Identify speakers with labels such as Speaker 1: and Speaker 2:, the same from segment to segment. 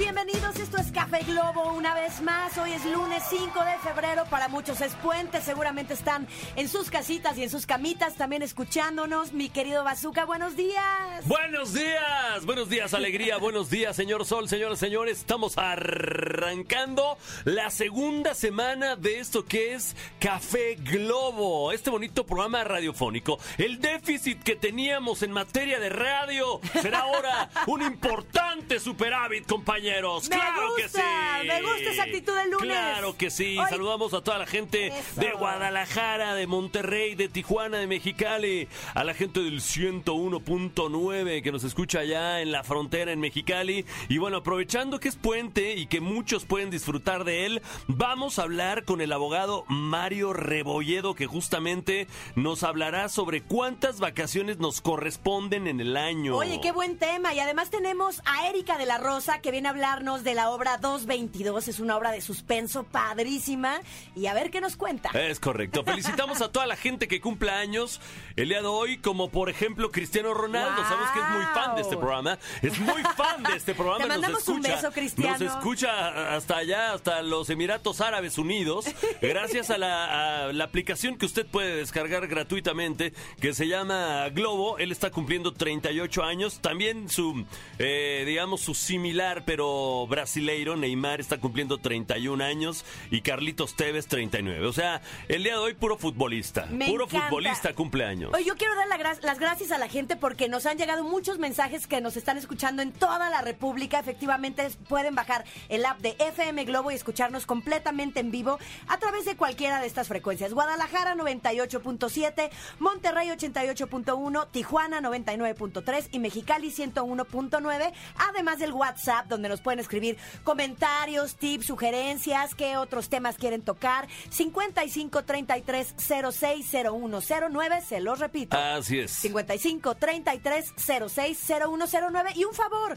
Speaker 1: Bienvenidos. Esto es Café Globo una vez más. Hoy es lunes 5 de febrero. Para muchos es puente. Seguramente están en sus casitas y en sus camitas también escuchándonos. Mi querido Bazooka, buenos días.
Speaker 2: Buenos días, buenos días, alegría, buenos días, señor Sol, señoras y señores. Estamos arrancando la segunda semana de esto que es Café Globo, este bonito programa radiofónico. El déficit que teníamos en materia de radio será ahora un importante superávit, compañeros.
Speaker 1: Me
Speaker 2: claro
Speaker 1: gusta,
Speaker 2: que sí.
Speaker 1: me gusta esa actitud del lunes.
Speaker 2: Claro que sí.
Speaker 1: Hoy-
Speaker 2: Saludamos a toda la gente
Speaker 1: Eso.
Speaker 2: de Guadalajara, de Monterrey, de Tijuana, de Mexicali, a la gente del 101.9 que nos escucha allá en la frontera en Mexicali. Y bueno, aprovechando que es puente y que muchos pueden disfrutar de él, vamos a hablar con el abogado Mario Rebolledo que justamente nos hablará sobre cuántas vacaciones nos corresponden en el año.
Speaker 1: Oye, qué buen tema. Y además tenemos a Erika de la Rosa que viene a hablarnos de la obra 222. Es una obra de suspenso padrísima. Y a ver qué nos cuenta.
Speaker 2: Es correcto. Felicitamos a toda la gente que cumple años el día de hoy, como por ejemplo Cristiano Ronaldo.
Speaker 1: Wow.
Speaker 2: Sabemos que es muy fan de este programa. Es muy fan de este programa.
Speaker 1: Te
Speaker 2: nos
Speaker 1: mandamos un
Speaker 2: escucha,
Speaker 1: beso, Cristiano.
Speaker 2: Nos escucha hasta allá, hasta los Emiratos Árabes Unidos, gracias a la, a la aplicación que usted puede descargar gratuitamente, que se llama Globo. Él está cumpliendo 38 años. También su, eh, digamos, su similar, pero brasileiro, Neymar, está cumpliendo 31 años y Carlitos Tevez 39. O sea, el día de hoy puro futbolista.
Speaker 1: Me
Speaker 2: puro
Speaker 1: encanta.
Speaker 2: futbolista cumpleaños.
Speaker 1: Oye, yo quiero dar la gra- las gracias a la gente porque nos han llegado muchos mensajes que nos están escuchando en toda la República. Efectivamente, pueden bajar el app de FM Globo y escucharnos completamente en vivo a través de cualquiera de estas frecuencias. Guadalajara 98.7, Monterrey 88.1, Tijuana 99.3 y Mexicali 101.9, además del WhatsApp donde nos pueden escribir comentarios, tips, sugerencias, qué otros temas quieren tocar. 55 33 06 0109, se los repito.
Speaker 2: Así es.
Speaker 1: 55 33 06 0109 y un favor.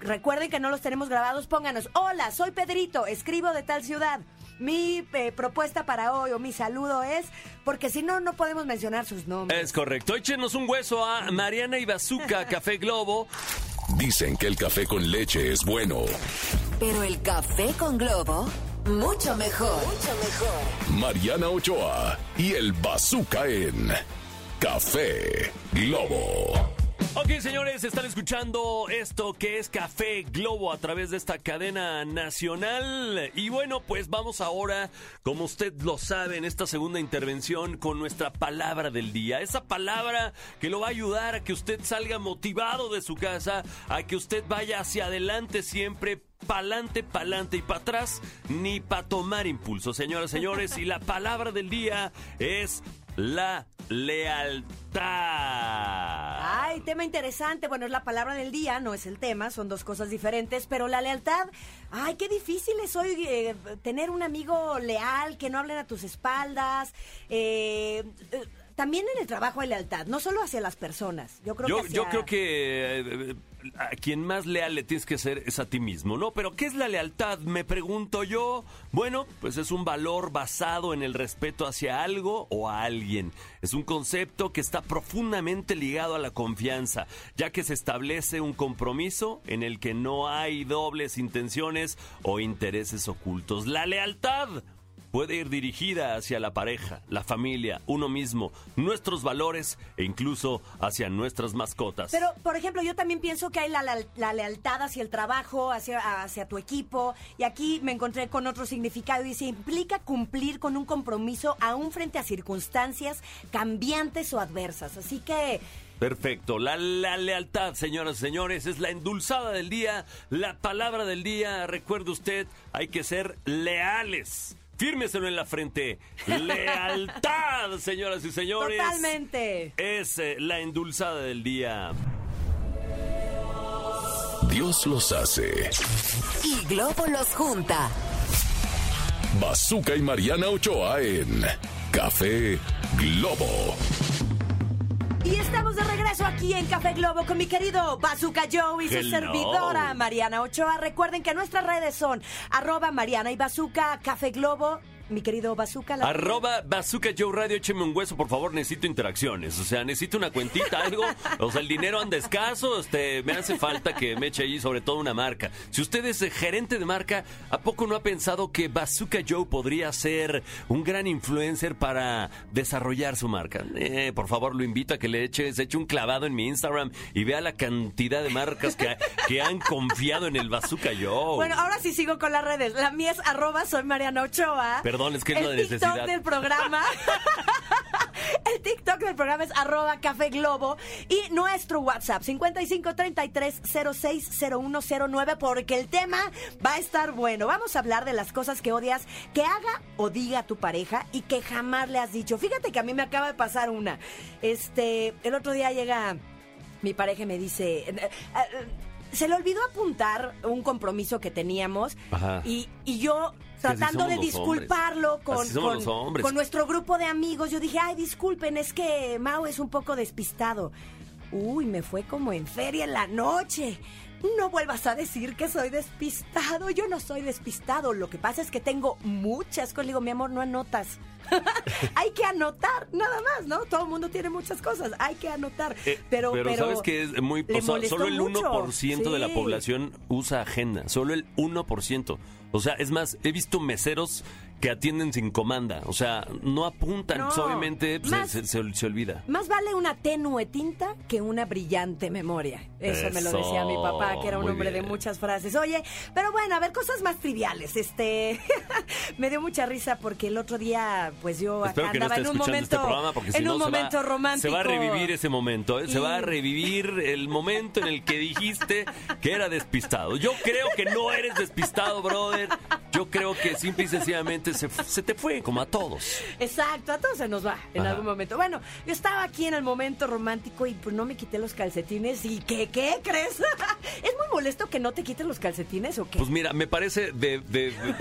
Speaker 1: Recuerden que no los tenemos grabados, pónganos, hola, soy Pedrito, escribo de tal ciudad. Mi eh, propuesta para hoy o mi saludo es, porque si no, no podemos mencionar sus nombres.
Speaker 2: Es correcto. Échenos un hueso a Mariana y Bazooka, Café Globo.
Speaker 3: Dicen que el café con leche es bueno.
Speaker 4: Pero el café con globo, mucho mejor. Mucho mejor.
Speaker 3: Mariana Ochoa y el Bazooka en Café Globo.
Speaker 2: Ok, señores, están escuchando esto que es Café Globo a través de esta cadena nacional. Y bueno, pues vamos ahora, como usted lo sabe, en esta segunda intervención con nuestra palabra del día. Esa palabra que lo va a ayudar a que usted salga motivado de su casa, a que usted vaya hacia adelante siempre pa'lante, pa'lante y para atrás, ni para tomar impulso, señoras señores. Y la palabra del día es la lealtad.
Speaker 1: Ay, tema interesante. Bueno, es la palabra del día, no es el tema, son dos cosas diferentes, pero la lealtad, ay, qué difícil es hoy eh, tener un amigo leal, que no hablen a tus espaldas. eh, eh, también en el trabajo hay lealtad, no solo hacia las personas. Yo creo
Speaker 2: Yo,
Speaker 1: que
Speaker 2: yo creo que a quien más leal le tienes que ser es a ti mismo, ¿no? Pero ¿qué es la lealtad? Me pregunto yo. Bueno, pues es un valor basado en el respeto hacia algo o a alguien. Es un concepto que está profundamente ligado a la confianza, ya que se establece un compromiso en el que no hay dobles intenciones o intereses ocultos. La lealtad puede ir dirigida hacia la pareja, la familia, uno mismo, nuestros valores e incluso hacia nuestras mascotas.
Speaker 1: Pero, por ejemplo, yo también pienso que hay la, la- la lealtad hacia el trabajo, hacia, hacia tu equipo. Y aquí me encontré con otro significado. Dice, implica cumplir con un compromiso aún frente a circunstancias cambiantes o adversas. Así que,
Speaker 2: Perfecto. La, la lealtad, señoras y señores, es la endulzada del día, la palabra del día. Recuerde usted, hay que ser leales. Fírmeselo en la frente. Lealtad, señoras y señores.
Speaker 1: totalmente.
Speaker 2: Es eh, la endulzada del día.
Speaker 3: Dios los hace.
Speaker 4: Y Globo los junta.
Speaker 3: Bazooka y Mariana Ochoa en Café Globo.
Speaker 1: Y estamos de regreso aquí en Café Globo con mi querido Bazooka Joe y su
Speaker 2: Hello.
Speaker 1: servidora Mariana Ochoa. Recuerden que nuestras redes son arroba Mariana y Bazooka, Café Globo. Mi querido Bazooka. la-
Speaker 2: Arroba Bazooka Joe Radio, écheme un hueso, por favor, necesito interacciones. O sea, necesito una cuentita, algo. O sea, el dinero anda escaso, este, me hace falta que me eche ahí sobre todo una marca. Si usted es gerente de marca, ¿a poco no ha pensado que Bazooka Joe podría ser un gran influencer para desarrollar su marca? Eh, por favor, lo invito a que le eche, se eche un clavado en mi Instagram y vea la cantidad de marcas que, que han confiado en el Bazooka Joe.
Speaker 1: Bueno, ahora sí sigo con las redes. La mía es arroba soy Mariana Ochoa.
Speaker 2: Perdón, es que es
Speaker 1: el TikTok del programa. el TikTok del programa es arroba Café Globo. Y nuestro WhatsApp, 5533-060109, porque el tema va a estar bueno. Vamos a hablar de las cosas que odias que haga o diga tu pareja y que jamás le has dicho. Fíjate que a mí me acaba de pasar una. Este, el otro día llega mi pareja y me dice... eh, eh, se le olvidó apuntar un compromiso que teníamos
Speaker 2: Ajá.
Speaker 1: y, y yo tratando de disculparlo con, con nuestro grupo de amigos. Yo dije, ay, disculpen, es que Mao es un poco despistado. Uy, me fue como en feria en la noche. No vuelvas a decir que soy despistado. Yo no soy despistado. Lo que pasa es que tengo muchas cosas. Le digo, mi amor, no anotas. Hay que anotar, nada más, ¿no? Todo el mundo tiene muchas cosas. Hay que anotar.
Speaker 2: Eh,
Speaker 1: pero, pero,
Speaker 2: sabes que es muy o sea, solo el
Speaker 1: mucho.
Speaker 2: 1% de la
Speaker 1: Sí.
Speaker 2: población usa agenda, solo el 1%. O sea, es más, he visto meseros que atienden sin comanda, o sea, no apuntan,
Speaker 1: No,
Speaker 2: pues, obviamente pues,
Speaker 1: más-
Speaker 2: se, se- se olvida.
Speaker 1: Más vale una tenue tinta que una brillante memoria. Eso, me lo decía mi papá, que era un hombre de muchas frases. Oye, pero bueno, a ver, cosas más triviales. Este, me dio mucha risa porque el otro día, pues yo
Speaker 2: Espero
Speaker 1: acá
Speaker 2: que no
Speaker 1: andaba en un
Speaker 2: este
Speaker 1: momento,
Speaker 2: si
Speaker 1: en
Speaker 2: no
Speaker 1: un momento
Speaker 2: va,
Speaker 1: romántico.
Speaker 2: se va a revivir ese momento, ¿eh? se va a revivir el momento en el que dijiste que era despistado. Yo creo que no eres despistado, brother. Yo creo que simple y sencillamente se, se te fue, como a todos.
Speaker 1: Exacto, a todos se nos va en
Speaker 2: Ajá.
Speaker 1: algún momento. Bueno, yo estaba aquí en el momento romántico y pues no me quité los calcetines. ¿Y qué, qué crees? ¿Es muy molesto que no te quites los calcetines o qué?
Speaker 2: Pues mira, me parece de, de- de-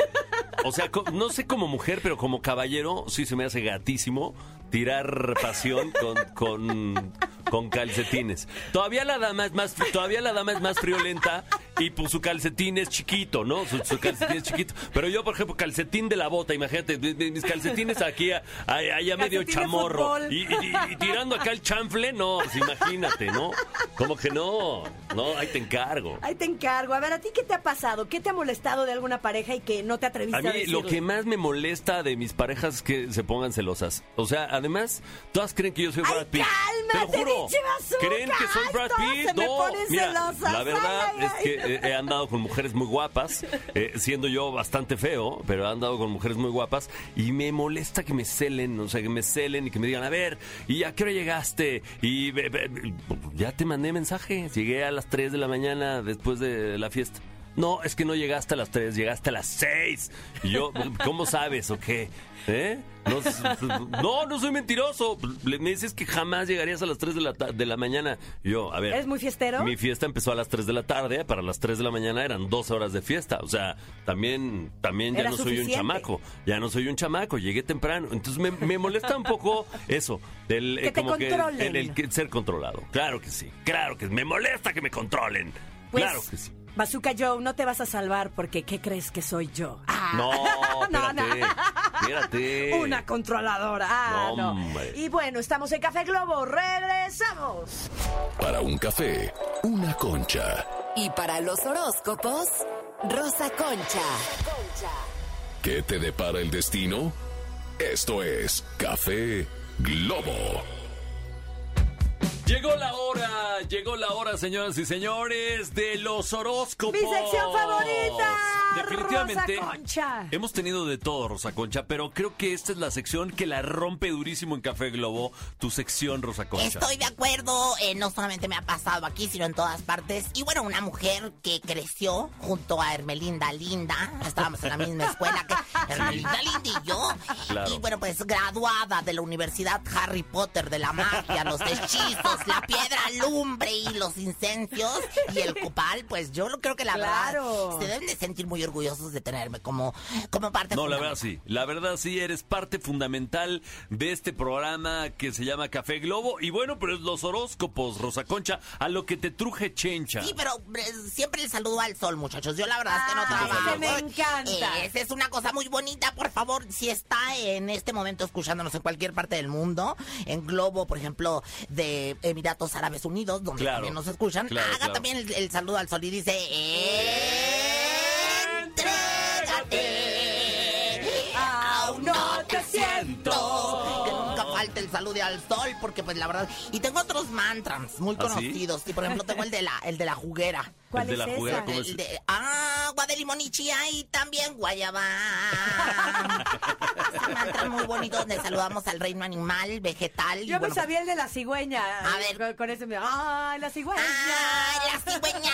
Speaker 2: o sea, no sé como mujer, pero como caballero sí se me hace gatísimo tirar pasión con, con, con calcetines. Todavía la dama es más, todavía la dama es más friolenta y pues su calcetín es chiquito, ¿no? Su, su calcetín es chiquito. Pero yo, por ejemplo, calcetín de la bota, imagínate, mi- mi- mis calcetines aquí, a- a- allá medio chamorro. Y, y- y tirando acá el chanfle, no, pues imagínate, ¿no? Como que no, no, ahí te encargo.
Speaker 1: Ahí te encargo. A ver, ¿a ti qué te ha pasado? ¿Qué te ha molestado de alguna pareja y que no te atreviste
Speaker 2: A
Speaker 1: a,
Speaker 2: mí
Speaker 1: decirle?
Speaker 2: lo que más me molesta de mis parejas es que se pongan celosas. O sea, además, todas creen que yo soy
Speaker 1: ¡Ay,
Speaker 2: Brad Pitt.
Speaker 1: cálmate,
Speaker 2: Te lo juro.
Speaker 1: bazooka!
Speaker 2: ¿Creen que soy Brad Pitt? no,
Speaker 1: ponen
Speaker 2: mira,
Speaker 1: celosas.
Speaker 2: la verdad
Speaker 1: Ay,
Speaker 2: es que he andado con mujeres muy guapas, eh, siendo yo bastante feo, pero he andado con mujeres muy guapas y me molesta que me celen, o sea, que me celen y que me digan, a ver, ¿y a qué hora llegaste? Y ve- ya te mandé mensaje, llegué a las 3 de la mañana después de la fiesta. No, es que no llegaste a las 3, llegaste a las 6. Y yo, ¿cómo sabes o qué? ¿Eh? No, no, no soy mentiroso. Me dices que jamás llegarías a las 3 de la, de la mañana. Yo, a ver.
Speaker 1: ¿Eres muy fiestero?
Speaker 2: Mi fiesta empezó a las 3 de la tarde. Para las 3 de la mañana eran 12 horas de fiesta. O sea, también, también ya no soy un chamaco. Ya no soy un chamaco. Llegué temprano. Entonces me, me molesta un poco eso. Del,
Speaker 1: Que te
Speaker 2: como que
Speaker 1: controlen.
Speaker 2: en el que ser controlado. Claro que sí. Claro que me molesta que me controlen.
Speaker 1: Pues,
Speaker 2: claro que sí.
Speaker 1: Bazooka Joe, no te vas a salvar porque ¿qué crees que soy yo? Ah.
Speaker 2: No,
Speaker 1: No,
Speaker 2: espérate.
Speaker 1: no.
Speaker 2: Espérate.
Speaker 1: Una controladora. Ah,
Speaker 2: No.
Speaker 1: Y bueno, estamos en Café Globo. Regresamos.
Speaker 3: Para un café, una concha.
Speaker 4: Y para los horóscopos, Rosa Concha.
Speaker 3: ¿Qué te depara el destino? Esto es Café Globo.
Speaker 2: Llegó la hora, llegó la hora, señoras y señores, de los horóscopos.
Speaker 1: Mi sección favorita.
Speaker 2: Definitivamente.
Speaker 1: Rosa Concha.
Speaker 2: Hemos tenido de todo, Rosa Concha, pero creo que esta es la sección que la rompe durísimo en Café Globo, tu sección, Rosa Concha.
Speaker 5: Estoy de acuerdo, eh, no solamente me ha pasado aquí, sino en todas partes. Y bueno, una mujer que creció junto a Hermelinda Linda, estábamos en la misma escuela que Hermelinda Linda y yo.
Speaker 2: Claro.
Speaker 5: Y bueno, pues graduada de la Universidad Harry Potter de la magia, los hechizos la piedra, lumbre y los incensios y el copal, pues yo lo creo que la
Speaker 1: Claro.
Speaker 5: verdad se deben de sentir muy orgullosos de tenerme como, como parte
Speaker 2: No, la verdad sí. La verdad sí, eres parte fundamental de este programa que se llama Café Globo. Y bueno, pero es los horóscopos, Rosa Concha, a lo que te truje chencha.
Speaker 5: Sí, pero eh, siempre el saludo al sol, muchachos. Yo la verdad es que no
Speaker 1: Ay,
Speaker 5: trabajo.
Speaker 1: ese me encanta.
Speaker 5: Eh, esa es una cosa muy bonita, por favor. Si está en este momento escuchándonos en cualquier parte del mundo, en Globo, por ejemplo, de Emiratos Árabes Unidos, donde
Speaker 2: Claro,
Speaker 5: también nos escuchan,
Speaker 2: claro,
Speaker 5: haga
Speaker 2: claro.
Speaker 5: también el, el saludo al sol y dice... Entrégate. Aún no te siento. Saludo al sol, porque pues la verdad... Y tengo otros mantras muy
Speaker 2: ¿Ah, sí?
Speaker 5: conocidos. Y por ejemplo tengo el de la, el de la juguera.
Speaker 1: ¿Cuál
Speaker 2: El de
Speaker 1: es
Speaker 2: la juguera? ¿cómo
Speaker 5: El
Speaker 2: es?
Speaker 5: de agua de limón y chía y también guayaba. es un mantra muy bonito donde saludamos al reino animal, vegetal. y
Speaker 1: Yo me
Speaker 5: bueno,
Speaker 1: sabía el de la cigüeña.
Speaker 5: A ver.
Speaker 1: Con, con ese me... ¡Ay, la cigüeña!
Speaker 5: ¡Ay, la cigüeña!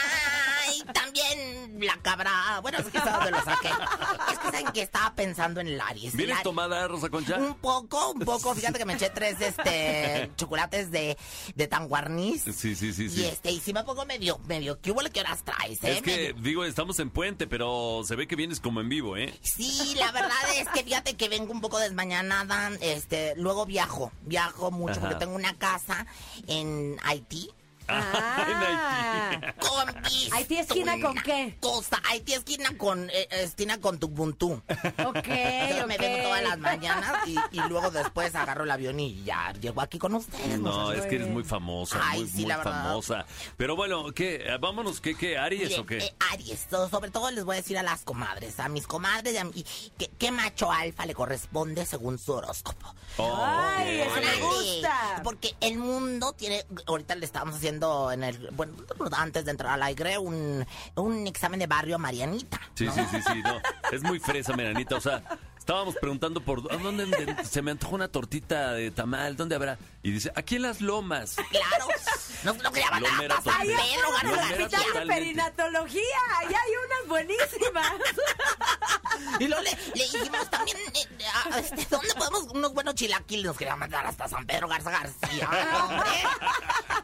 Speaker 5: Y también la cabra. Bueno, es que dónde lo saqué. Es que saben que estaba pensando en el Aries.
Speaker 2: ¿Vienes tomada, Rosa Concha?
Speaker 5: Un poco, un poco. Fíjate que me eché tres este chocolates de, de tanguarniz.
Speaker 2: Sí, sí, sí,
Speaker 5: Y este, y sí me pongo medio, medio, ¿qué huele que horas traes, eh?
Speaker 2: Es que,
Speaker 5: Medio-
Speaker 2: digo, estamos en puente, pero se ve que vienes como en vivo, ¿eh?
Speaker 5: Sí, la verdad es que fíjate que vengo un poco desmañanada, este, luego viajo, viajo mucho
Speaker 2: Ajá.
Speaker 5: porque tengo una casa en Haití.
Speaker 1: Ah.
Speaker 5: Con vista
Speaker 1: ¿Haití esquina con qué?
Speaker 5: Cosa, Haití esquina con, eh, esquina con Tubuntu.
Speaker 1: Ok,
Speaker 5: Entonces me
Speaker 1: ok.
Speaker 5: vengo todas las mañanas y, y luego después agarro el avión y ya llego aquí con ustedes.
Speaker 2: No, es que eres muy famosa,
Speaker 5: Ay,
Speaker 2: muy,
Speaker 5: sí,
Speaker 2: muy
Speaker 5: la verdad.
Speaker 2: famosa. Pero bueno, ¿qué? Eh, Vámonos, ¿qué, qué? ¿Aries
Speaker 5: Miren,
Speaker 2: o qué?
Speaker 5: eh, Aries, so- sobre todo les voy a decir a las comadres, a mis comadres, y a mi- ¿qué, qué macho alfa le corresponde según su horóscopo?
Speaker 2: Oh,
Speaker 1: Ay,
Speaker 2: ok.
Speaker 1: ese me
Speaker 5: Órale,
Speaker 1: gusta.
Speaker 5: Porque el mundo tiene, ahorita le estábamos haciendo en el, bueno, antes de entrar al aire, un, un examen de barrio a Marianita.
Speaker 2: Sí,
Speaker 5: ¿no?
Speaker 2: sí, sí, sí, no. Es muy fresa, Meranita. O sea, estábamos preguntando por ¿a dónde se me antoja una tortita de tamal, ¿dónde habrá? Y dice, aquí en las lomas.
Speaker 5: Claro, nos lo quería mandar
Speaker 2: Lomera
Speaker 5: a San
Speaker 2: total.
Speaker 5: Pedro, García.
Speaker 1: Hospital de perinatología. Ahí hay unas buenísimas.
Speaker 5: Y luego le, le dijimos también, eh, a- este, ¿dónde podemos unos buenos chilaquiles? Nos quería mandar hasta San Pedro Garza García. Hombre,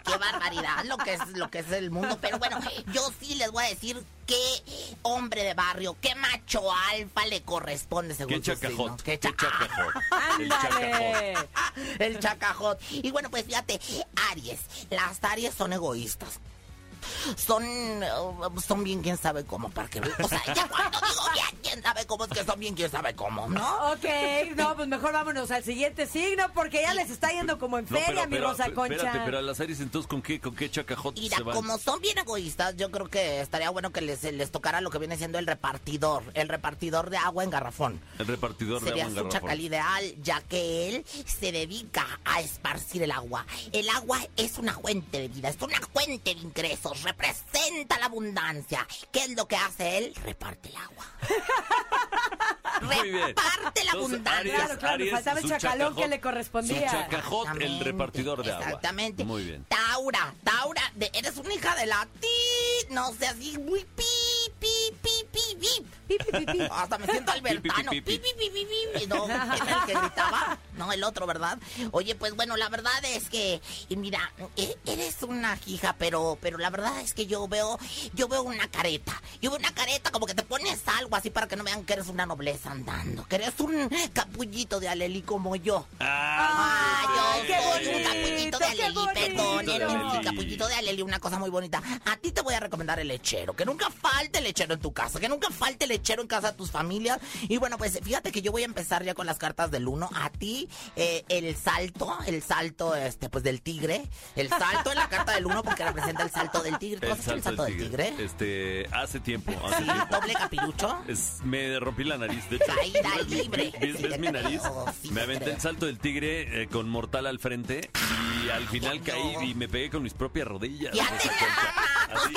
Speaker 5: qué barbaridad lo que es lo que es el mundo. Pero bueno, yo sí les voy a decir qué hombre de barrio, qué macho alfa le corresponde según
Speaker 2: Qué
Speaker 5: su signo.
Speaker 2: chacajot.
Speaker 5: Qué
Speaker 2: Qué
Speaker 5: cha-
Speaker 2: chacajot. El chacajot.
Speaker 5: El chacajot. Y bueno, pues fíjate, Aries. Las Aries son egoístas. Son, eh, son bien quién sabe cómo, para que O sea, ya cuando digo bien quién sabe cómo, es que son bien quién sabe cómo, ¿no?
Speaker 1: Ok, no, pues mejor vámonos al siguiente signo porque ya les está yendo como en
Speaker 2: No,
Speaker 1: feria,
Speaker 2: pero,
Speaker 1: mi
Speaker 2: pero,
Speaker 1: Rosa Concha.
Speaker 2: espérate, pero a las Aries entonces, ¿con qué, con qué chacajot
Speaker 5: Mira,
Speaker 2: se van?
Speaker 5: como son bien egoístas, yo creo que estaría bueno que les, les tocara lo que viene siendo el repartidor, el repartidor de agua en garrafón.
Speaker 2: El repartidor de
Speaker 5: Sería
Speaker 2: agua en
Speaker 5: su
Speaker 2: garrafón.
Speaker 5: chacal ideal, ya que él se dedica a esparcir el agua. El agua es una fuente de vida, es una fuente de ingresos, representa la abundancia. ¿Qué es lo que hace él? Reparte el agua.
Speaker 2: Muy bien.
Speaker 5: Reparte la
Speaker 2: Entonces,
Speaker 5: abundancia.
Speaker 1: Claro, claro,
Speaker 2: Aries,
Speaker 1: faltaba el
Speaker 2: su
Speaker 1: chacalón que le
Speaker 2: Su
Speaker 1: correspondía.
Speaker 2: chacajot, el repartidor de agua.
Speaker 5: Exactamente.
Speaker 2: Muy bien.
Speaker 5: Taura, Taura, de- eres una hija de la ti, no sé así, muy pi, pi, pi, pi, pi.
Speaker 1: Pi, pi, pi, pi.
Speaker 5: Hasta me siento albertano. No, ¿quién era el que gritaba? No, el otro, ¿verdad? Oye, pues bueno, la verdad es que, y mira, e- eres una hija, pero, pero la verdad es que yo veo, yo veo una careta. Yo veo una careta como que te pones algo así para que no vean que eres una nobleza andando. Que eres un capullito de alelí como yo.
Speaker 2: Ah,
Speaker 5: Ah, yo
Speaker 1: qué
Speaker 5: soy un capullito de Aleli, perdónenme,
Speaker 2: Aleli.
Speaker 5: capullito de Aleli, una cosa muy bonita. A ti te voy a recomendar el lechero, que nunca falte el lechero en tu casa, que nunca falte el lechero en casa de tus familias. Y bueno, pues fíjate que yo voy a empezar ya con las cartas del uno. A ti, eh, el salto, el salto, este, pues del tigre. El salto en la carta del uno porque representa el salto del tigre. ¿Tú
Speaker 2: el
Speaker 5: has hecho el
Speaker 2: salto
Speaker 5: del tigre?
Speaker 2: Este, hace tiempo, hace
Speaker 5: Sí,
Speaker 2: tiempo.
Speaker 5: doble capirucho.
Speaker 2: Es- me rompí la nariz, de hecho.
Speaker 5: Caída
Speaker 2: ¿Ves mi-
Speaker 5: libre.
Speaker 2: ¿Ves, mi nariz?
Speaker 5: sí,
Speaker 2: me aventé
Speaker 5: creo.
Speaker 2: el salto del tigre eh, con mortal al frente y al final
Speaker 5: mío.
Speaker 2: caí y me pegué con mis propias rodillas.
Speaker 5: Ya
Speaker 2: Rosa
Speaker 5: te pues,
Speaker 2: Así.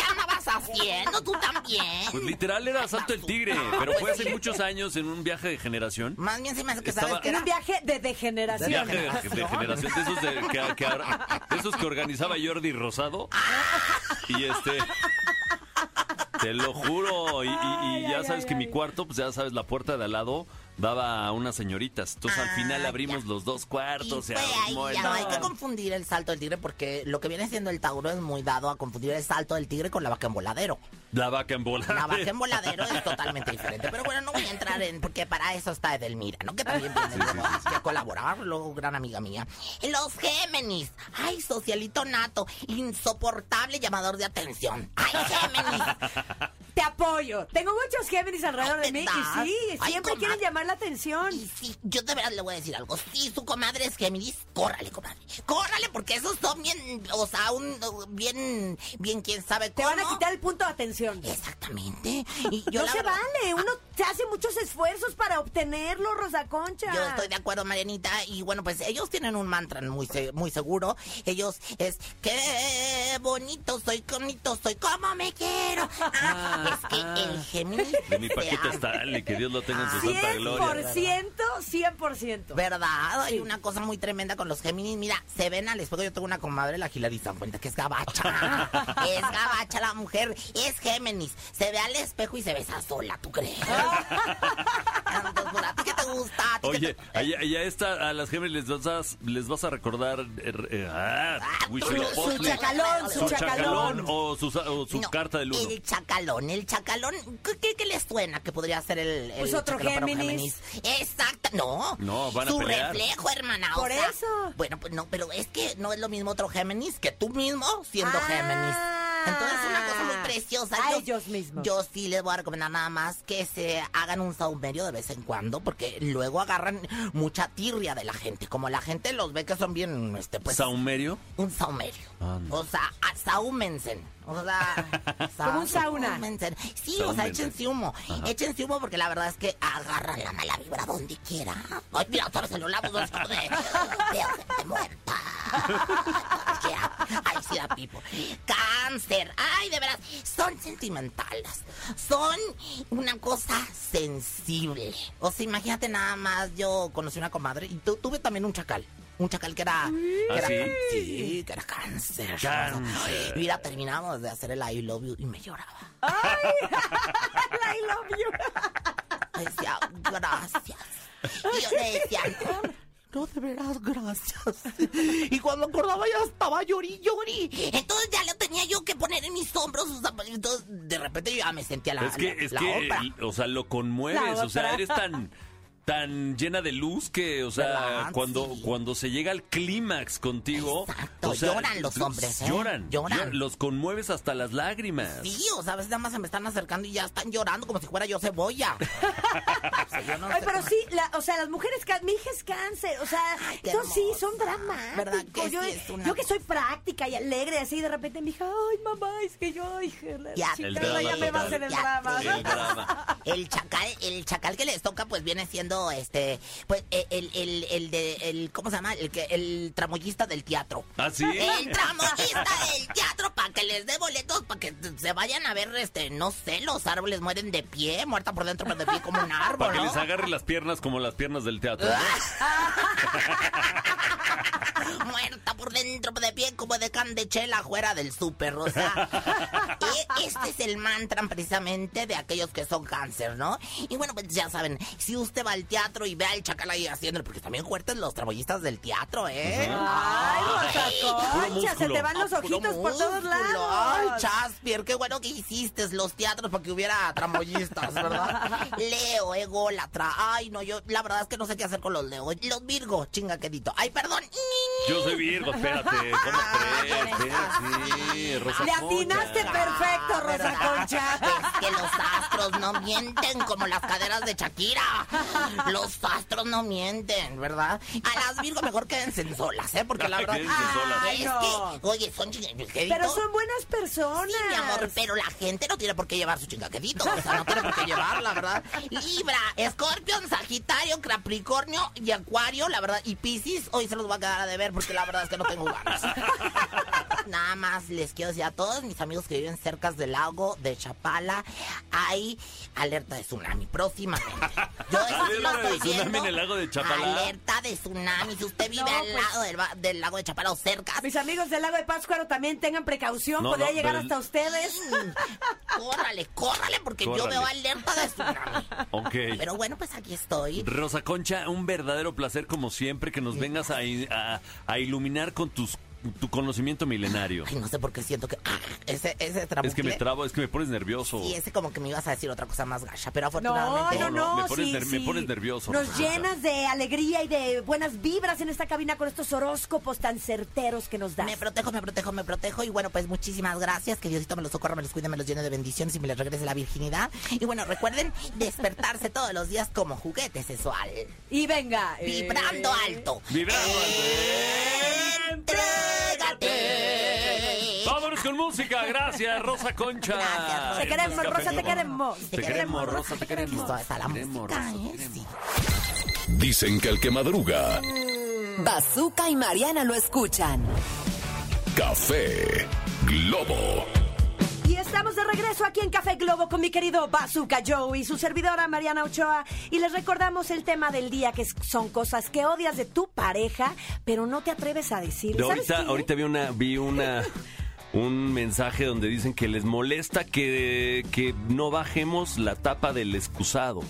Speaker 5: ¿Qué andabas haciendo? Tú también.
Speaker 2: Pues literal era salto del tigre, pero fue hace muchos años en un viaje de generación.
Speaker 5: Más bien se me hace que
Speaker 2: Estaba-
Speaker 5: sabes que
Speaker 1: En
Speaker 5: era
Speaker 1: un viaje de degeneración.
Speaker 2: Viaje de, de generación de esos, de, que, de esos que organizaba Jordi Rosado. Y este. Te lo juro. Y, y- y
Speaker 1: Ay,
Speaker 2: ya
Speaker 1: ay,
Speaker 2: sabes
Speaker 1: ay,
Speaker 2: que mi cuarto, pues ya sabes, la puerta de al lado daba a unas señoritas. Entonces al
Speaker 5: Ah,
Speaker 2: final abrimos
Speaker 5: ya.
Speaker 2: los dos
Speaker 5: Y
Speaker 2: cuartos. se
Speaker 5: fue ahí,
Speaker 2: armó el-
Speaker 5: ya no hay que confundir el salto del tigre porque lo que viene siendo el Tauro es muy dado a confundir el salto del tigre con la vaca en voladero.
Speaker 2: La vaca en bola.
Speaker 5: La vaca en voladero es totalmente diferente. Pero bueno, no voy a entrar en. Porque para eso está Edelmira, ¿no? Que también viene luego aquí a colaborar, luego gran amiga mía. Los Géminis. Ay, socialito nato. Insoportable llamador de atención. Ay, Géminis.
Speaker 1: Te apoyo. Tengo muchos Géminis alrededor de mí y sí, siempre quieren llamar la atención.
Speaker 5: Y sí, yo de verdad le voy a decir algo. Si su comadre es Géminis, córrale, comadre. Córrale, porque esos son bien. O sea, un. Bien. Bien, quién sabe
Speaker 1: Te
Speaker 5: cómo.
Speaker 1: van a quitar el punto de atención.
Speaker 5: Exactamente. Y yo
Speaker 1: no
Speaker 5: la
Speaker 1: se
Speaker 5: verdad-
Speaker 1: vale, uno se hace muchos esfuerzos para obtenerlo, Rosa Concha.
Speaker 5: Yo estoy de acuerdo, Marianita. Y bueno, pues ellos tienen un mantra muy, muy seguro. Ellos es, qué bonito soy, bonito soy, como me quiero. Ah, es que el Géminis...
Speaker 2: De mi
Speaker 5: ha-
Speaker 2: Stanley, que Dios lo tenga en su santa
Speaker 1: 100%,
Speaker 2: gloria.
Speaker 1: 100%.
Speaker 5: ¿Verdad? Hay una cosa muy tremenda con los Géminis. Mira, se ven al espejo. Yo tengo una comadre, la Hilary Sanfuente, que es gabacha. es gabacha la mujer. Es Géminis. Se ve al espejo y se besa sola, ¿tú crees? Pues, ¿a ti qué te gusta? ¿A ti
Speaker 2: Oye,
Speaker 5: te-
Speaker 2: allá, allá está, a las Géminis les vas a, les vas a recordar eh, eh, ah, Huitzilopochtli.
Speaker 1: Su chacalón, su
Speaker 2: su
Speaker 1: chacalón.
Speaker 2: o su, o su
Speaker 5: No,
Speaker 2: carta del uno.
Speaker 5: El chacalón, el chacalón, ¿qué, qué, qué les suena que podría ser el, el
Speaker 1: Pues otro
Speaker 5: chacalón para un
Speaker 1: Géminis.
Speaker 5: Exacto, no.
Speaker 2: No, van a
Speaker 5: Su
Speaker 2: pelear.
Speaker 5: reflejo, hermana. o
Speaker 1: Por
Speaker 5: sea,
Speaker 1: eso.
Speaker 5: Bueno, pues no, pero es que no es lo mismo otro Géminis que tú mismo siendo
Speaker 1: Ah.
Speaker 5: Géminis. Entonces es una cosa muy preciosa.
Speaker 1: A
Speaker 5: Yo-
Speaker 1: ellos mismos.
Speaker 5: Yo sí les voy a recomendar nada más que se hagan un saumerio de vez en cuando, porque luego agarran mucha tirria de la gente. Como la gente los ve que son bien, este, pues...
Speaker 2: ¿Saumerio?
Speaker 5: Un saumerio.
Speaker 2: Anda.
Speaker 5: O sea, saúmense. O sea,
Speaker 1: Como un sauna.
Speaker 5: Sí, o sea, échense humo. Échense humo porque la verdad es que agarran la mala vibra donde quiera. Ay, mira, otra vez así como de... Gente muerta. Ay, sí, da pipo. Cáncer. Ay, de veras. Son sentimentales. Son una cosa sensible. O sea, imagínate nada más. Yo conocí una comadre y tu- tuve también un chacal. Un chacal que era. que
Speaker 2: ¿Ah,
Speaker 5: era
Speaker 2: sí?
Speaker 5: que era cáncer.
Speaker 2: Cáncer.
Speaker 5: Y mira, terminamos de hacer el I love you y me lloraba.
Speaker 1: I love you.
Speaker 5: Decía, gracias. Y yo le decía, no, de veras, gracias. Y cuando acordaba ya estaba llori, llori. Entonces ya lo tenía yo que poner en mis hombros. o sea, Entonces de repente yo ya me sentía la,
Speaker 2: es que,
Speaker 5: la-
Speaker 2: es
Speaker 5: la
Speaker 2: que,
Speaker 5: obra.
Speaker 2: o sea, lo conmueves, o sea, eres tan tan llena de luz que, o sea,
Speaker 5: ¿Verdad?
Speaker 2: cuando
Speaker 5: Sí.
Speaker 2: cuando se llega al clímax contigo,
Speaker 5: Exacto,
Speaker 2: o sea,
Speaker 5: lloran los hombres, ¿eh?
Speaker 2: Lloran,
Speaker 5: Lloran.
Speaker 2: llor- los conmueves hasta las lágrimas.
Speaker 5: Sí, o sea, a veces nada más se me están acercando y ya están llorando como si fuera yo cebolla. O sea, yo no
Speaker 1: Ay, pero
Speaker 5: cómo-
Speaker 1: sí, la- o sea, las mujeres, mi hija es cáncer, o sea,
Speaker 5: qué
Speaker 1: entonces sí, son dramáticos.
Speaker 5: ¿Verdad que
Speaker 1: yo,
Speaker 5: sí es una-
Speaker 1: yo que soy práctica y alegre, así de repente mi hija, ay, mamá, es que yo, hija, la
Speaker 5: Ya,
Speaker 2: El
Speaker 1: chingada
Speaker 2: drama
Speaker 1: ya me va a hacer el
Speaker 5: Ya,
Speaker 1: drama.
Speaker 2: El drama.
Speaker 5: El chacal, el chacal que les toca, pues viene siendo este, pues eh, el, el, el de, el, ¿cómo se llama? El que, el tramoyista del teatro.
Speaker 2: ¿Ah, sí?
Speaker 5: El tramoyista del teatro para que les dé boletos, para que se vayan a ver, este, no sé, los árboles mueren de pie, muerta por dentro, pero de pie como un árbol,
Speaker 2: Para que les agarre las piernas como las piernas del teatro. ¿no?
Speaker 5: Muerta por dentro, de pie, como de can de chela fuera del súper, o sea. e- este es el mantra precisamente de aquellos que son cáncer, ¿no? Y bueno, pues ya saben, si usted va al teatro y ve al chacal ahí haciéndolo, porque también fuertes los tramoyistas del teatro, ¿eh?
Speaker 1: Ay, Rosa
Speaker 2: Puro
Speaker 1: Concha, se te van los
Speaker 5: Ah,
Speaker 1: ojitos por todos
Speaker 5: músculo. Ay,
Speaker 1: lados.
Speaker 5: Chaspier, qué bueno que hiciste los teatros para que hubiera tramoyistas, ¿verdad? Leo, ególatra. Ay, no, yo la verdad es que no sé qué hacer con los Leo. Los Virgo, chinga quedito. Ay, perdón.
Speaker 2: Yo soy Virgo, espérate. ¿Cómo
Speaker 5: Ah,
Speaker 2: crees? Sí, Rosa
Speaker 1: Le
Speaker 2: Concha.
Speaker 1: atinaste perfecto, Rosa
Speaker 5: ¿verdad?
Speaker 1: Concha.
Speaker 5: Es que los astros no mienten como las caderas de Shakira. Los astros no mienten, ¿verdad? A las Virgo mejor quédense en solas, ¿eh? Porque la verdad es
Speaker 1: Ay, no.
Speaker 5: que, oye, son chingaqueditos.
Speaker 1: Pero son buenas personas.
Speaker 5: Sí, mi amor, pero la gente no tiene por qué llevar su chingaquedito. O sea, no tiene por qué llevarla, ¿verdad? Libra, Escorpión, Sagitario, Capricornio y Acuario, la verdad. Y Piscis, hoy se los voy a quedar a deber porque la verdad es que no tengo ganas. nada más les quiero decir a todos mis amigos que viven cerca del lago de Chapala, hay alerta de tsunami próximamente. Yo
Speaker 2: ¿Alerta de tsunami en el lago de Chapala?
Speaker 5: Alerta de tsunami. Si usted vive
Speaker 1: No,
Speaker 5: al
Speaker 1: pues-
Speaker 5: lado del, lago de Chapala o cerca,
Speaker 1: Mis amigos del lago de Pátzcuaro también tengan precaución,
Speaker 2: No,
Speaker 1: podría
Speaker 2: no,
Speaker 1: llegar
Speaker 2: el-
Speaker 1: hasta ustedes.
Speaker 5: córrale, córrale, porque yo
Speaker 2: Córrale.
Speaker 5: veo alerta de tsunami.
Speaker 2: Ok.
Speaker 5: Pero bueno, pues aquí estoy.
Speaker 2: Rosa Concha, un verdadero placer como siempre que nos vengas a, a- a iluminar con tus tu conocimiento milenario.
Speaker 5: Ay, no sé por qué siento que ah, ese, ese
Speaker 2: Es que me trabo, es que me pones nervioso.
Speaker 5: Y ese como que me ibas a decir otra cosa más gacha, pero afortunadamente...
Speaker 1: no,
Speaker 2: No, no,
Speaker 1: no,
Speaker 2: me pones
Speaker 1: sí,
Speaker 2: ner- me
Speaker 1: sí.
Speaker 2: pones nervioso,
Speaker 1: Nos
Speaker 2: Rosa.
Speaker 1: llenas de alegría y de buenas vibras en esta cabina con estos horóscopos tan certeros que nos das.
Speaker 5: Me protejo, me protejo, me protejo. Y bueno, pues muchísimas gracias. Que Diosito me los socorra, me los cuide, me los llene de bendiciones y me les regrese la virginidad. Y bueno, recuerden despertarse todos los días como juguete sexual.
Speaker 1: Y venga.
Speaker 5: Vibrando
Speaker 1: eh,
Speaker 5: alto.
Speaker 2: Vibrando alto.
Speaker 5: Entrégate.
Speaker 2: Vámonos con música, gracias Rosa Concha.
Speaker 5: Gracias.
Speaker 1: Te queremos, Rosa, te queremos.
Speaker 2: Te queremos, Rosa, te queremos.
Speaker 5: Listo, está la
Speaker 2: Te queremos,
Speaker 5: música, ¿eh?
Speaker 3: Dicen que el que madruga,
Speaker 4: Bazooka y Mariana lo escuchan.
Speaker 3: café Globo.
Speaker 1: Estamos de regreso aquí en Café Globo con mi querido Bazooka Joe y su servidora Mariana Ochoa. Y les recordamos el tema del día, que son cosas que odias de tu pareja, pero no te atreves a decir.
Speaker 2: De
Speaker 1: ¿Sabes
Speaker 2: ahorita, ahorita vi una, vi una, un mensaje donde dicen que les molesta que, que no bajemos la tapa del excusado.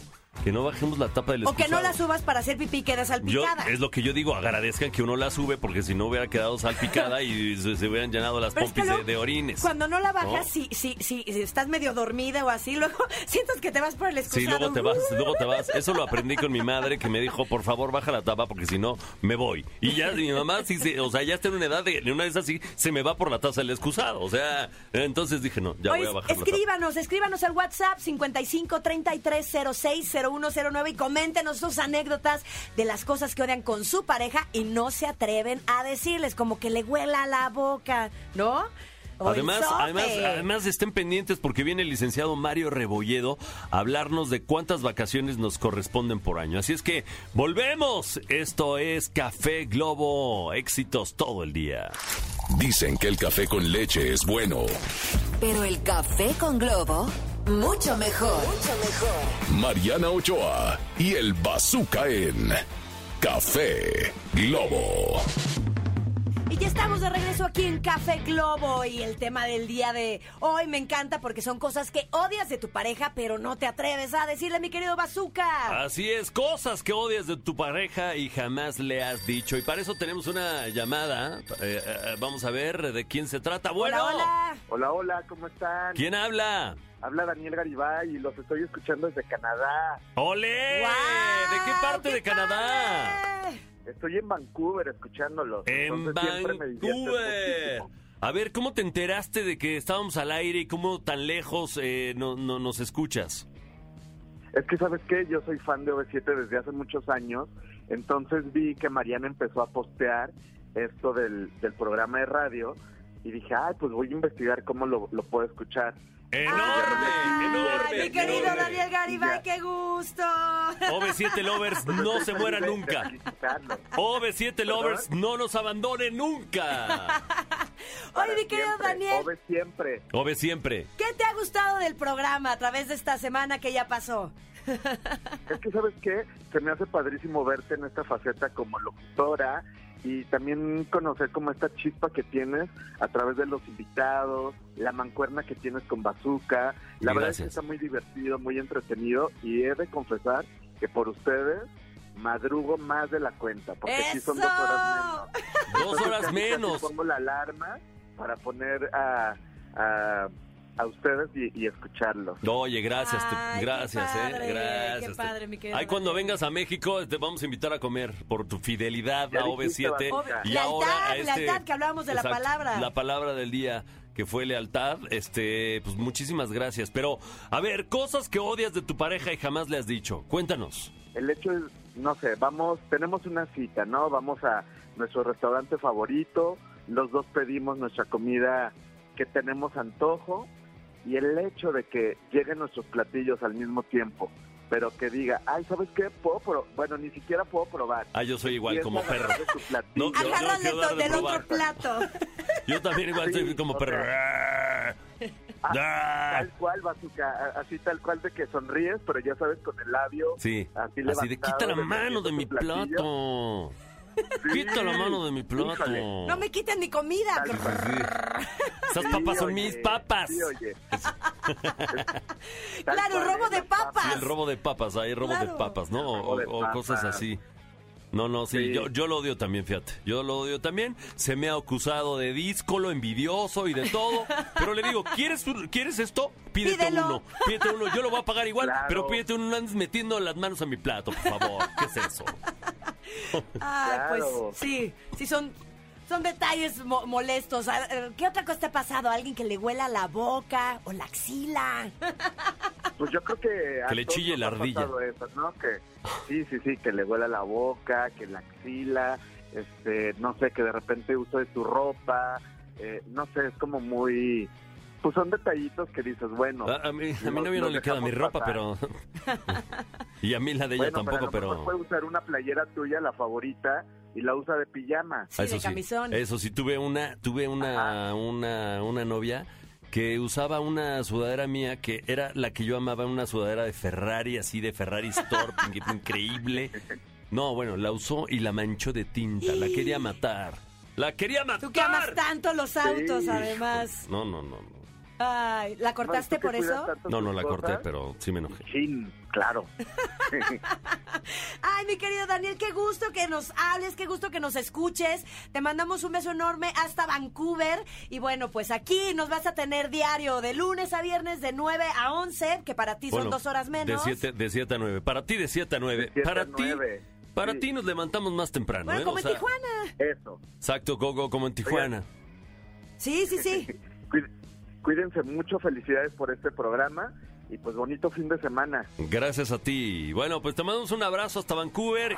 Speaker 2: Que no bajemos la tapa del
Speaker 1: O
Speaker 2: excusado.
Speaker 1: que no la subas para hacer pipí y queda
Speaker 2: Yo,
Speaker 1: salpicada.
Speaker 2: es lo que yo digo, agradezcan que uno la sube porque si no hubiera quedado salpicada y se, se hubieran llenado las
Speaker 1: Pero es que
Speaker 2: pompis de, orines.
Speaker 1: Cuando no la bajas,
Speaker 2: ¿No?
Speaker 1: si, si, si, si estás medio dormida o así, luego sientes que te vas por el excusado.
Speaker 2: Sí, luego te vas, luego te vas. Eso lo aprendí con mi madre que me dijo, por favor, baja la tapa porque si no, me voy. Y ya mi mamá, sí, se- o sea, ya está en una edad de, en una vez así, se me va por la taza el excusado. O sea, entonces dije, no, ya
Speaker 1: Oye,
Speaker 2: voy a bajar la tapa.
Speaker 1: escríbanos, escríbanos al WhatsApp 55 33 06 0109 y coméntenos sus anécdotas de las cosas que odian con su pareja y no se atreven a decirles, como que le huela la boca, ¿no?
Speaker 2: Además, además, además estén pendientes porque viene el licenciado Mario Rebolledo a hablarnos de cuántas vacaciones nos corresponden por año. Así es que volvemos. Esto es Café Globo. Éxitos todo el día.
Speaker 3: Dicen que el café con leche es bueno.
Speaker 4: Pero el café con globo, mucho mejor. Mucho mejor.
Speaker 3: Mariana Ochoa y el Bazooka en Café Globo.
Speaker 1: Y ya estamos de regreso aquí en Café Globo y el tema del día de hoy me encanta porque son cosas que odias de tu pareja pero no te atreves a decirle, mi querido Bazooka.
Speaker 2: Así es, cosas que odias de tu pareja y jamás le has dicho. Y para eso tenemos una llamada. Eh, eh, vamos a ver de quién se trata. Bueno,
Speaker 1: Hola, hola.
Speaker 6: Hola, hola, ¿cómo están?
Speaker 2: ¿quién habla?
Speaker 6: Habla Daniel Garibay y los estoy escuchando desde Canadá.
Speaker 2: ¡Ole! ¿De qué parte
Speaker 1: ¡Qué
Speaker 2: de Canadá?
Speaker 1: padre!
Speaker 6: Estoy en Vancouver escuchándolos.
Speaker 2: En
Speaker 6: entonces siempre me divierten
Speaker 2: Vancouver.
Speaker 6: muchísimo.
Speaker 2: A ver, ¿cómo te enteraste de que estábamos al aire y cómo tan lejos eh, no, no- nos escuchas?
Speaker 6: Es que, ¿sabes qué? Yo soy fan de OV7 desde hace muchos años. Entonces vi que Mariana empezó a postear esto del, del programa de radio. Y dije, ay, pues voy a investigar cómo lo, lo puedo escuchar.
Speaker 2: ¡Enorme!
Speaker 1: Ay,
Speaker 2: ¡Enorme!
Speaker 1: Mi querido
Speaker 2: enorme!
Speaker 1: Daniel Garibay,
Speaker 6: Ya.
Speaker 1: qué gusto.
Speaker 2: OV7 Lovers no se muera nunca.
Speaker 6: felicitarlos.
Speaker 2: OV7 Lovers no nos abandone nunca.
Speaker 1: Oye, mi querido
Speaker 6: siempre,
Speaker 1: Daniel,
Speaker 6: OV siempre.
Speaker 2: OV siempre.
Speaker 1: ¿qué te ha gustado del programa a través de esta semana que ya pasó?
Speaker 6: Es que, ¿sabes qué? Se me hace padrísimo verte en esta faceta como locutora y también conocer como esta chispa que tienes a través de los invitados, la mancuerna que tienes con Bazooka. La verdad es que está muy divertido, muy entretenido y he de confesar que por ustedes madrugo más de la cuenta, porque aquí son dos horas menos.
Speaker 2: Dos
Speaker 6: Entonces,
Speaker 2: horas
Speaker 6: casi, casi
Speaker 2: menos.
Speaker 6: Pongo la alarma para poner a, a, a ustedes y, y escucharlos.
Speaker 2: Oye, gracias, te-
Speaker 1: Ay, qué
Speaker 2: gracias,
Speaker 1: padre,
Speaker 2: eh, gracias.
Speaker 1: qué padre, mi querido
Speaker 2: Ay, cuando
Speaker 1: Daniel.
Speaker 2: vengas a México te vamos a invitar a comer por tu fidelidad
Speaker 6: Ya
Speaker 2: a
Speaker 6: dijiste,
Speaker 2: OV7
Speaker 6: Bazooka.
Speaker 2: y
Speaker 1: Lealtad,
Speaker 2: ahora a este
Speaker 1: lealtad, que hablábamos de la palabra.
Speaker 2: La palabra del día que fue lealtad, este, pues muchísimas gracias. Pero, a ver, cosas que odias de tu pareja y jamás le has dicho. Cuéntanos.
Speaker 6: El hecho es, no sé, vamos, tenemos una cita, ¿no? Vamos a nuestro restaurante favorito, los dos pedimos nuestra comida que tenemos antojo y el hecho de que lleguen nuestros platillos al mismo tiempo pero que diga, ay, ¿sabes qué? Puedo pro- bueno, ni siquiera puedo probar.
Speaker 2: Ah, yo soy igual, como perro. No, yo-
Speaker 1: Agarras
Speaker 2: quiero
Speaker 1: de del
Speaker 2: probar.
Speaker 1: otro plato.
Speaker 2: Yo también igual
Speaker 6: Sí,
Speaker 2: soy como perro.
Speaker 6: Ah,
Speaker 2: Ah.
Speaker 6: Tal cual, Bazooka, así tal cual de que sonríes, pero ya sabes, con el labio.
Speaker 2: Sí,
Speaker 6: Así,
Speaker 2: así de quita la mano de mi
Speaker 6: platillo.
Speaker 2: plato.
Speaker 6: Sí.
Speaker 2: Quita la mano de mi plato.
Speaker 6: Híjole.
Speaker 1: No me quiten mi comida.
Speaker 2: Esas
Speaker 6: Sí,
Speaker 2: papas son
Speaker 6: oye,
Speaker 2: mis papas.
Speaker 6: Sí, oye. Tal
Speaker 1: Claro,
Speaker 6: cual,
Speaker 1: robo de papas.
Speaker 2: Sí, el robo de papas, hay robo
Speaker 1: Claro.
Speaker 2: de papas, ¿no? O, cosas así. No, no, sí,
Speaker 6: Sí.
Speaker 2: Yo, yo lo odio también, fíjate. Yo lo odio también. Se me ha acusado de díscolo, envidioso y de todo. Pero le digo, ¿quieres, ¿quieres esto? Pídete
Speaker 1: Pídelo.
Speaker 2: uno. Pídete uno. Yo lo voy a pagar igual,
Speaker 6: Claro.
Speaker 2: pero pídete uno. No andes metiendo las manos a mi plato, por favor. ¿Qué es eso?
Speaker 1: Ay, pues sí, sí son, son detalles mo- molestos. Ah, eh, ¿Qué otra cosa te ha pasado? ¿Alguien que le huela la boca o la axila?
Speaker 6: Pues yo creo que... a
Speaker 2: Que le
Speaker 6: todos
Speaker 2: chille
Speaker 6: nos
Speaker 2: la
Speaker 6: ha
Speaker 2: ardilla.
Speaker 6: pasado eso, ¿no? Que, sí, sí, sí, que le huela la boca, que la axila, este, no sé, que de repente uso de tu ropa, eh, no sé, es como muy... Pues son detallitos que dices, bueno...
Speaker 2: A, a mi, a mi
Speaker 6: los-
Speaker 2: novia no le queda mi ropa,
Speaker 6: pasar.
Speaker 2: pero... y a mí la de ella
Speaker 6: bueno,
Speaker 2: tampoco,
Speaker 6: pero...
Speaker 2: pero...
Speaker 6: puede usar una playera tuya, la favorita, y la usa de pijama.
Speaker 1: Sí,
Speaker 2: eso
Speaker 1: de
Speaker 2: sí,
Speaker 1: camisón.
Speaker 2: Eso sí, tuve una, tuve una, una, una novia que usaba una sudadera mía que era la que yo amaba, una sudadera de Ferrari, así de Ferrari Store, in- increíble. No, bueno, la usó y la manchó de tinta, la quería matar. ¡La quería matar!
Speaker 1: Tú que amas tanto los autos,
Speaker 6: Sí.
Speaker 1: además.
Speaker 2: No, no, no, no.
Speaker 1: Ay, ¿la cortaste
Speaker 6: No, ¿tú
Speaker 1: por eso?
Speaker 2: No, no la corté, pero sí me enojé.
Speaker 6: Chin, claro.
Speaker 1: Ay, mi querido Daniel, qué gusto que nos hables, qué gusto que nos escuches. Te mandamos un beso enorme hasta Vancouver. Y bueno, pues aquí nos vas a tener diario de lunes a viernes de 9 a 11, que para ti son dos horas menos.
Speaker 2: De 7 de siete a 9. Para ti de 7 a 9.
Speaker 6: De siete
Speaker 2: Para
Speaker 6: a
Speaker 2: ti,
Speaker 6: nueve.
Speaker 2: para
Speaker 6: Sí.
Speaker 2: ti nos levantamos más temprano,
Speaker 1: Bueno,
Speaker 2: ¿eh?
Speaker 1: como
Speaker 2: O
Speaker 1: en
Speaker 2: sea,
Speaker 1: Tijuana.
Speaker 6: Eso.
Speaker 2: Exacto, Gogo, como en Tijuana.
Speaker 1: Sí, sí, sí.
Speaker 6: Cuí- Cuídense mucho, felicidades por este programa y pues bonito fin de semana.
Speaker 2: Gracias a ti. Bueno, pues te mandamos un abrazo hasta Vancouver.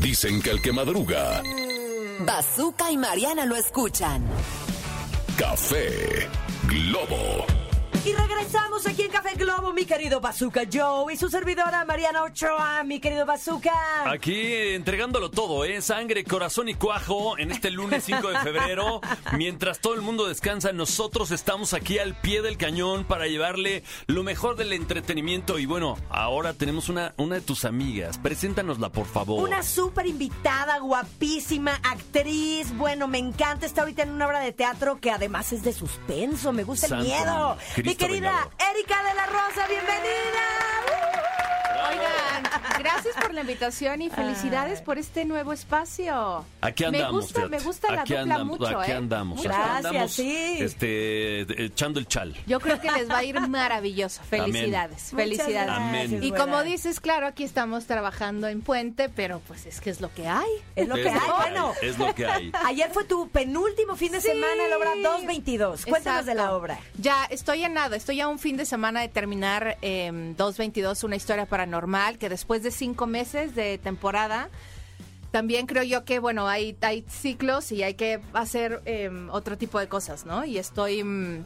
Speaker 3: Dicen que el que madruga,
Speaker 4: Bazooka y Mariana lo escuchan.
Speaker 3: café Globo.
Speaker 1: Y regresamos aquí en Café Globo, mi querido Bazooka Joe y su servidora Mariana Ochoa, mi querido Bazooka.
Speaker 2: Aquí entregándolo todo, ¿eh? Sangre, corazón y cuajo en este lunes 5 de febrero. Mientras todo el mundo descansa, nosotros estamos aquí al pie del cañón para llevarle lo mejor del entretenimiento. Y bueno, ahora tenemos una, una de tus amigas. Preséntanosla, por favor.
Speaker 1: Una súper invitada, guapísima, actriz. Bueno, me encanta. Está ahorita en una obra de teatro que además es de suspenso. Me gusta el miedo. Mi querida. Erika de la Rosa, bienvenida.
Speaker 7: Oigan, gracias por la invitación y felicidades por este nuevo espacio.
Speaker 2: Aquí andamos.
Speaker 7: Me gusta,
Speaker 2: fíjate.
Speaker 7: me gusta la
Speaker 2: Aquí
Speaker 7: dupla
Speaker 2: andamos,
Speaker 7: mucho,
Speaker 2: Aquí
Speaker 7: ¿eh?
Speaker 2: andamos.
Speaker 7: Mucho.
Speaker 2: aquí
Speaker 1: Gracias,
Speaker 2: andamos,
Speaker 1: sí.
Speaker 2: Este, echando el chal.
Speaker 7: Yo creo que les va a ir maravilloso. Felicidades, felicidades.
Speaker 2: Amén.
Speaker 7: Y como dices, claro, aquí estamos trabajando en puente, pero pues es que es lo que hay.
Speaker 1: Es lo que hay. Bueno,
Speaker 2: Es lo que hay.
Speaker 1: ayer fue tu penúltimo fin de
Speaker 7: Sí.
Speaker 1: semana en la obra 222. Cuéntanos de la obra.
Speaker 7: Ya estoy en nada, estoy a un fin de semana de terminar eh, 222, una historia paranormal, que después de cinco meses de temporada, también creo yo que, bueno, hay, hay ciclos y hay que hacer eh, otro tipo de cosas, ¿no? Y estoy... mm,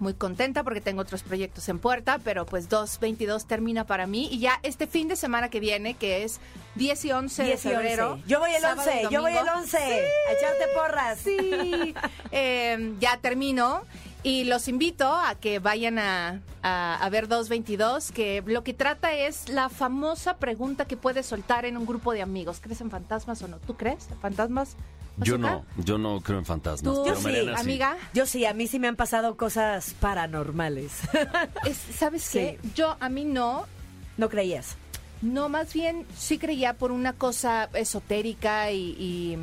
Speaker 7: muy contenta porque tengo otros proyectos en puerta, pero pues 222 termina para mí y ya este fin de semana que viene, que es 10 y 11 de
Speaker 1: 10 y
Speaker 7: febrero.
Speaker 1: 11. Yo voy el
Speaker 7: sábado y
Speaker 1: 11, yo voy el
Speaker 7: domingo.
Speaker 1: 11. A echarte porras.
Speaker 7: Sí, eh, ya termino y los invito a que vayan a, a, a ver 222, que lo que trata es la famosa pregunta que puedes soltar en un grupo de amigos. ¿Crees en fantasmas o no? ¿Tú crees en fantasmas?
Speaker 2: Yo no, yo no creo en fantasmas.
Speaker 7: ¿Tú,
Speaker 2: pero
Speaker 1: sí,
Speaker 2: Mariana sí.
Speaker 7: amiga?
Speaker 1: Yo sí, a mí sí me han pasado cosas paranormales.
Speaker 7: Es- ¿Sabes
Speaker 1: Sí.
Speaker 7: qué? Yo a mí no,
Speaker 1: ¿No creías?
Speaker 7: No, más bien sí creía por una cosa esotérica y, y,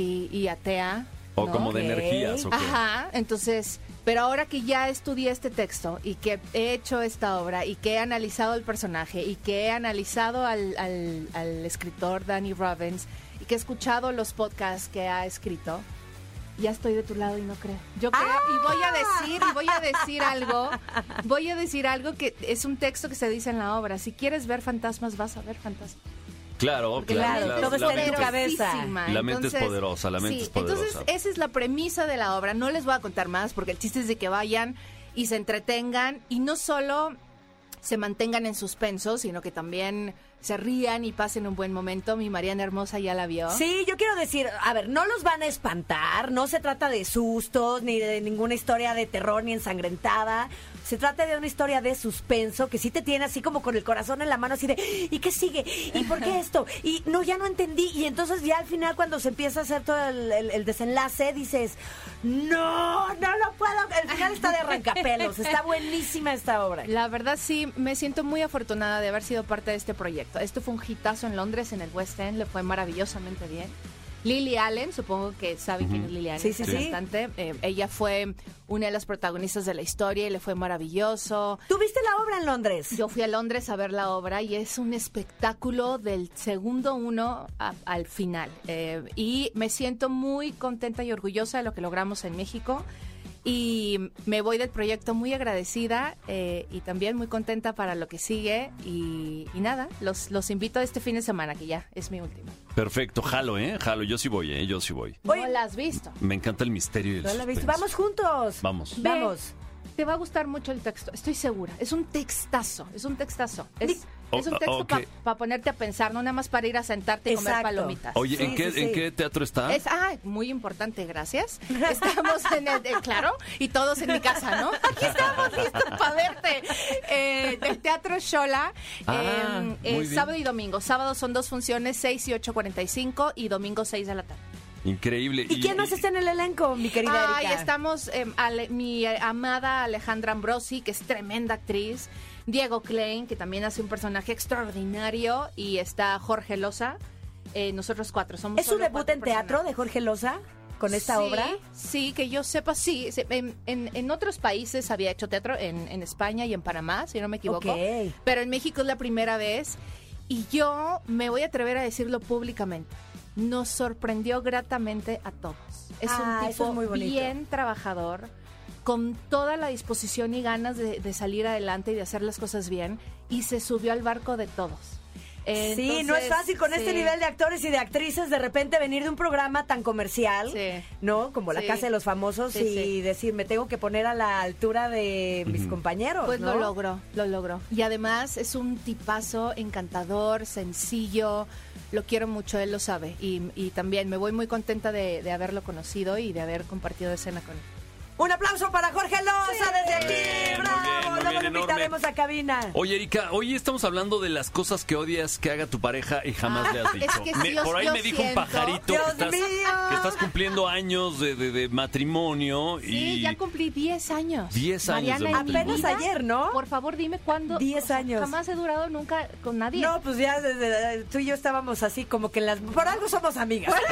Speaker 7: y- y atea.
Speaker 2: O
Speaker 7: ¿no?
Speaker 2: como de energías, ¿o qué?
Speaker 7: Ajá, entonces, pero ahora que ya estudié este texto y que he hecho esta obra y que he analizado el personaje y que he analizado al, al- al escritor Danny Robbins y que he escuchado los podcasts que ha escrito, ya estoy de tu lado y no creo. Yo creo y voy a decir, y voy a decir algo, voy a decir algo que es un texto que se dice en la obra. Si quieres ver fantasmas, vas a ver fantasmas.
Speaker 2: Claro,
Speaker 7: Porque
Speaker 2: claro,
Speaker 1: claro,
Speaker 2: claro.
Speaker 1: todo
Speaker 2: la
Speaker 1: está en tu cabeza.
Speaker 2: La mente es poderosa, la mente
Speaker 7: sí,
Speaker 2: es poderosa.
Speaker 7: Entonces, esa es la premisa de la obra. No les voy a contar más porque el chiste es de que vayan y se entretengan y no solo se mantengan en suspenso, sino que también se rían y pasen un buen momento. Mi Mariana Hermosa ya la vio.
Speaker 1: Sí, yo quiero decir, a ver, no los van a espantar, no se trata de sustos, ni de ninguna historia de terror, ni ensangrentada. Se trata de una historia de suspenso que sí te tiene así como con el corazón en la mano, así de, ¿y qué sigue? ¿Y por qué esto? Y no, ya no entendí. Y entonces ya al final cuando se empieza a hacer todo el, desenlace, dices, no, no lo puedo. El final está de arrancapelos, está buenísima esta obra.
Speaker 7: La verdad sí, me siento muy afortunada de haber sido parte de este proyecto. Esto fue un hitazo en Londres, en el West End, le fue maravillosamente bien. Lily Allen, supongo que saben quién es Lily Allen,
Speaker 1: Sí, sí,
Speaker 7: es
Speaker 1: sí.
Speaker 7: cantante. Eh, ella fue una de las protagonistas de la historia y le fue maravilloso.
Speaker 1: ¿Tú viste la obra en Londres?
Speaker 7: Yo fui a Londres a ver la obra y es un espectáculo del segundo uno a- al final. Eh, y me siento muy contenta y orgullosa de lo que logramos en México. Y me voy del proyecto muy agradecida eh, y también muy contenta para lo que sigue. Y, y nada, los, los invito a este fin de semana, que ya es mi último.
Speaker 2: Perfecto, jalo, ¿eh? Jalo, yo sí voy, ¿eh? Yo sí voy.
Speaker 1: Oye.
Speaker 7: ¿No la has visto?
Speaker 2: Me encanta el misterio y el
Speaker 1: ¿No la
Speaker 2: suspenso.
Speaker 1: Vamos juntos.
Speaker 2: Vamos.
Speaker 7: Ve,
Speaker 1: Vamos.
Speaker 7: Te va a gustar mucho el texto, estoy segura. Es un textazo, es un textazo. Es,
Speaker 2: Oh,
Speaker 7: es un texto
Speaker 2: ok.
Speaker 7: para ponerte a pensar, no nada más para ir a sentarte y comer palomitas.
Speaker 2: Oye,
Speaker 1: Sí,
Speaker 2: ¿en, qué,
Speaker 1: sí,
Speaker 2: ¿en
Speaker 1: sí.
Speaker 2: qué teatro está?
Speaker 7: Es, ah, muy importante, gracias. Estamos en el, eh, claro, y todos en mi casa, ¿no? Aquí estamos listos para verte. Eh, del Teatro Shola,
Speaker 2: Ah,
Speaker 7: eh,
Speaker 2: muy
Speaker 7: eh, sábado y domingo. Sábado son dos funciones, 6 y 8.45 y domingo 6 de la tarde.
Speaker 2: Increíble.
Speaker 1: ¿Y quién más está en el elenco, mi querida
Speaker 7: Ay,
Speaker 1: Erika?
Speaker 7: estamos eh, Ale- mi eh, amada Alejandra Ambrosi, que es tremenda actriz. Diego Klein, que también hace un personaje extraordinario. Y está Jorge Loza. Eh, nosotros cuatro somos.
Speaker 1: ¿Es su debut en teatro de Jorge Loza con esta
Speaker 7: Sí,
Speaker 1: obra?
Speaker 7: Sí, que yo sepa, sí. Se- En, en- en otros países había hecho teatro, en, en España y en Panamá, si no me equivoco.
Speaker 1: Ok.
Speaker 7: Pero en México es la primera vez. Y yo me voy a atrever a decirlo públicamente. Nos sorprendió gratamente a todos. Es
Speaker 1: Ah,
Speaker 7: un
Speaker 1: eso
Speaker 7: tipo
Speaker 1: es muy
Speaker 7: bien trabajador, con toda la disposición y ganas de, de salir adelante y de hacer las cosas bien. Y se subió al barco de todos.
Speaker 1: sí, no es fácil con este nivel de actores y de actrices de repente venir de un programa tan comercial,
Speaker 7: Sí.
Speaker 1: ¿no? Como La
Speaker 7: Sí.
Speaker 1: Casa de los Famosos
Speaker 7: Sí,
Speaker 1: y
Speaker 7: sí.
Speaker 1: decir, me tengo que poner a la altura de mis compañeros,
Speaker 7: Pues
Speaker 1: ¿no?
Speaker 7: lo logró, lo logró. Y además es un tipazo encantador, sencillo. Lo quiero mucho, él lo sabe. Y, y también me voy muy contenta de, de haberlo conocido y de haber compartido escena con él.
Speaker 1: Un aplauso para Jorge Loza a cabina.
Speaker 2: Oye, Erika, hoy estamos hablando de las cosas que odias que haga tu pareja y jamás le has dicho.
Speaker 7: es que
Speaker 2: Me-
Speaker 7: sí, yo-
Speaker 2: por ahí
Speaker 7: yo
Speaker 2: me dijo un
Speaker 7: siento-
Speaker 2: pajarito que
Speaker 1: Dios
Speaker 2: estás,
Speaker 1: mío.
Speaker 2: que estás cumpliendo años de, de- de matrimonio
Speaker 7: Sí,
Speaker 2: y
Speaker 7: ya cumplí 10 años.
Speaker 2: 10 años de
Speaker 7: Mariana, en mi
Speaker 1: Apenas
Speaker 7: vida,
Speaker 1: ayer, ¿no?
Speaker 7: Por favor, dime cuándo.
Speaker 1: 10 años.
Speaker 7: Jamás he durado nunca con nadie.
Speaker 1: No, pues ya desde- tú y yo estábamos así como que en las... Por algo somos amigas.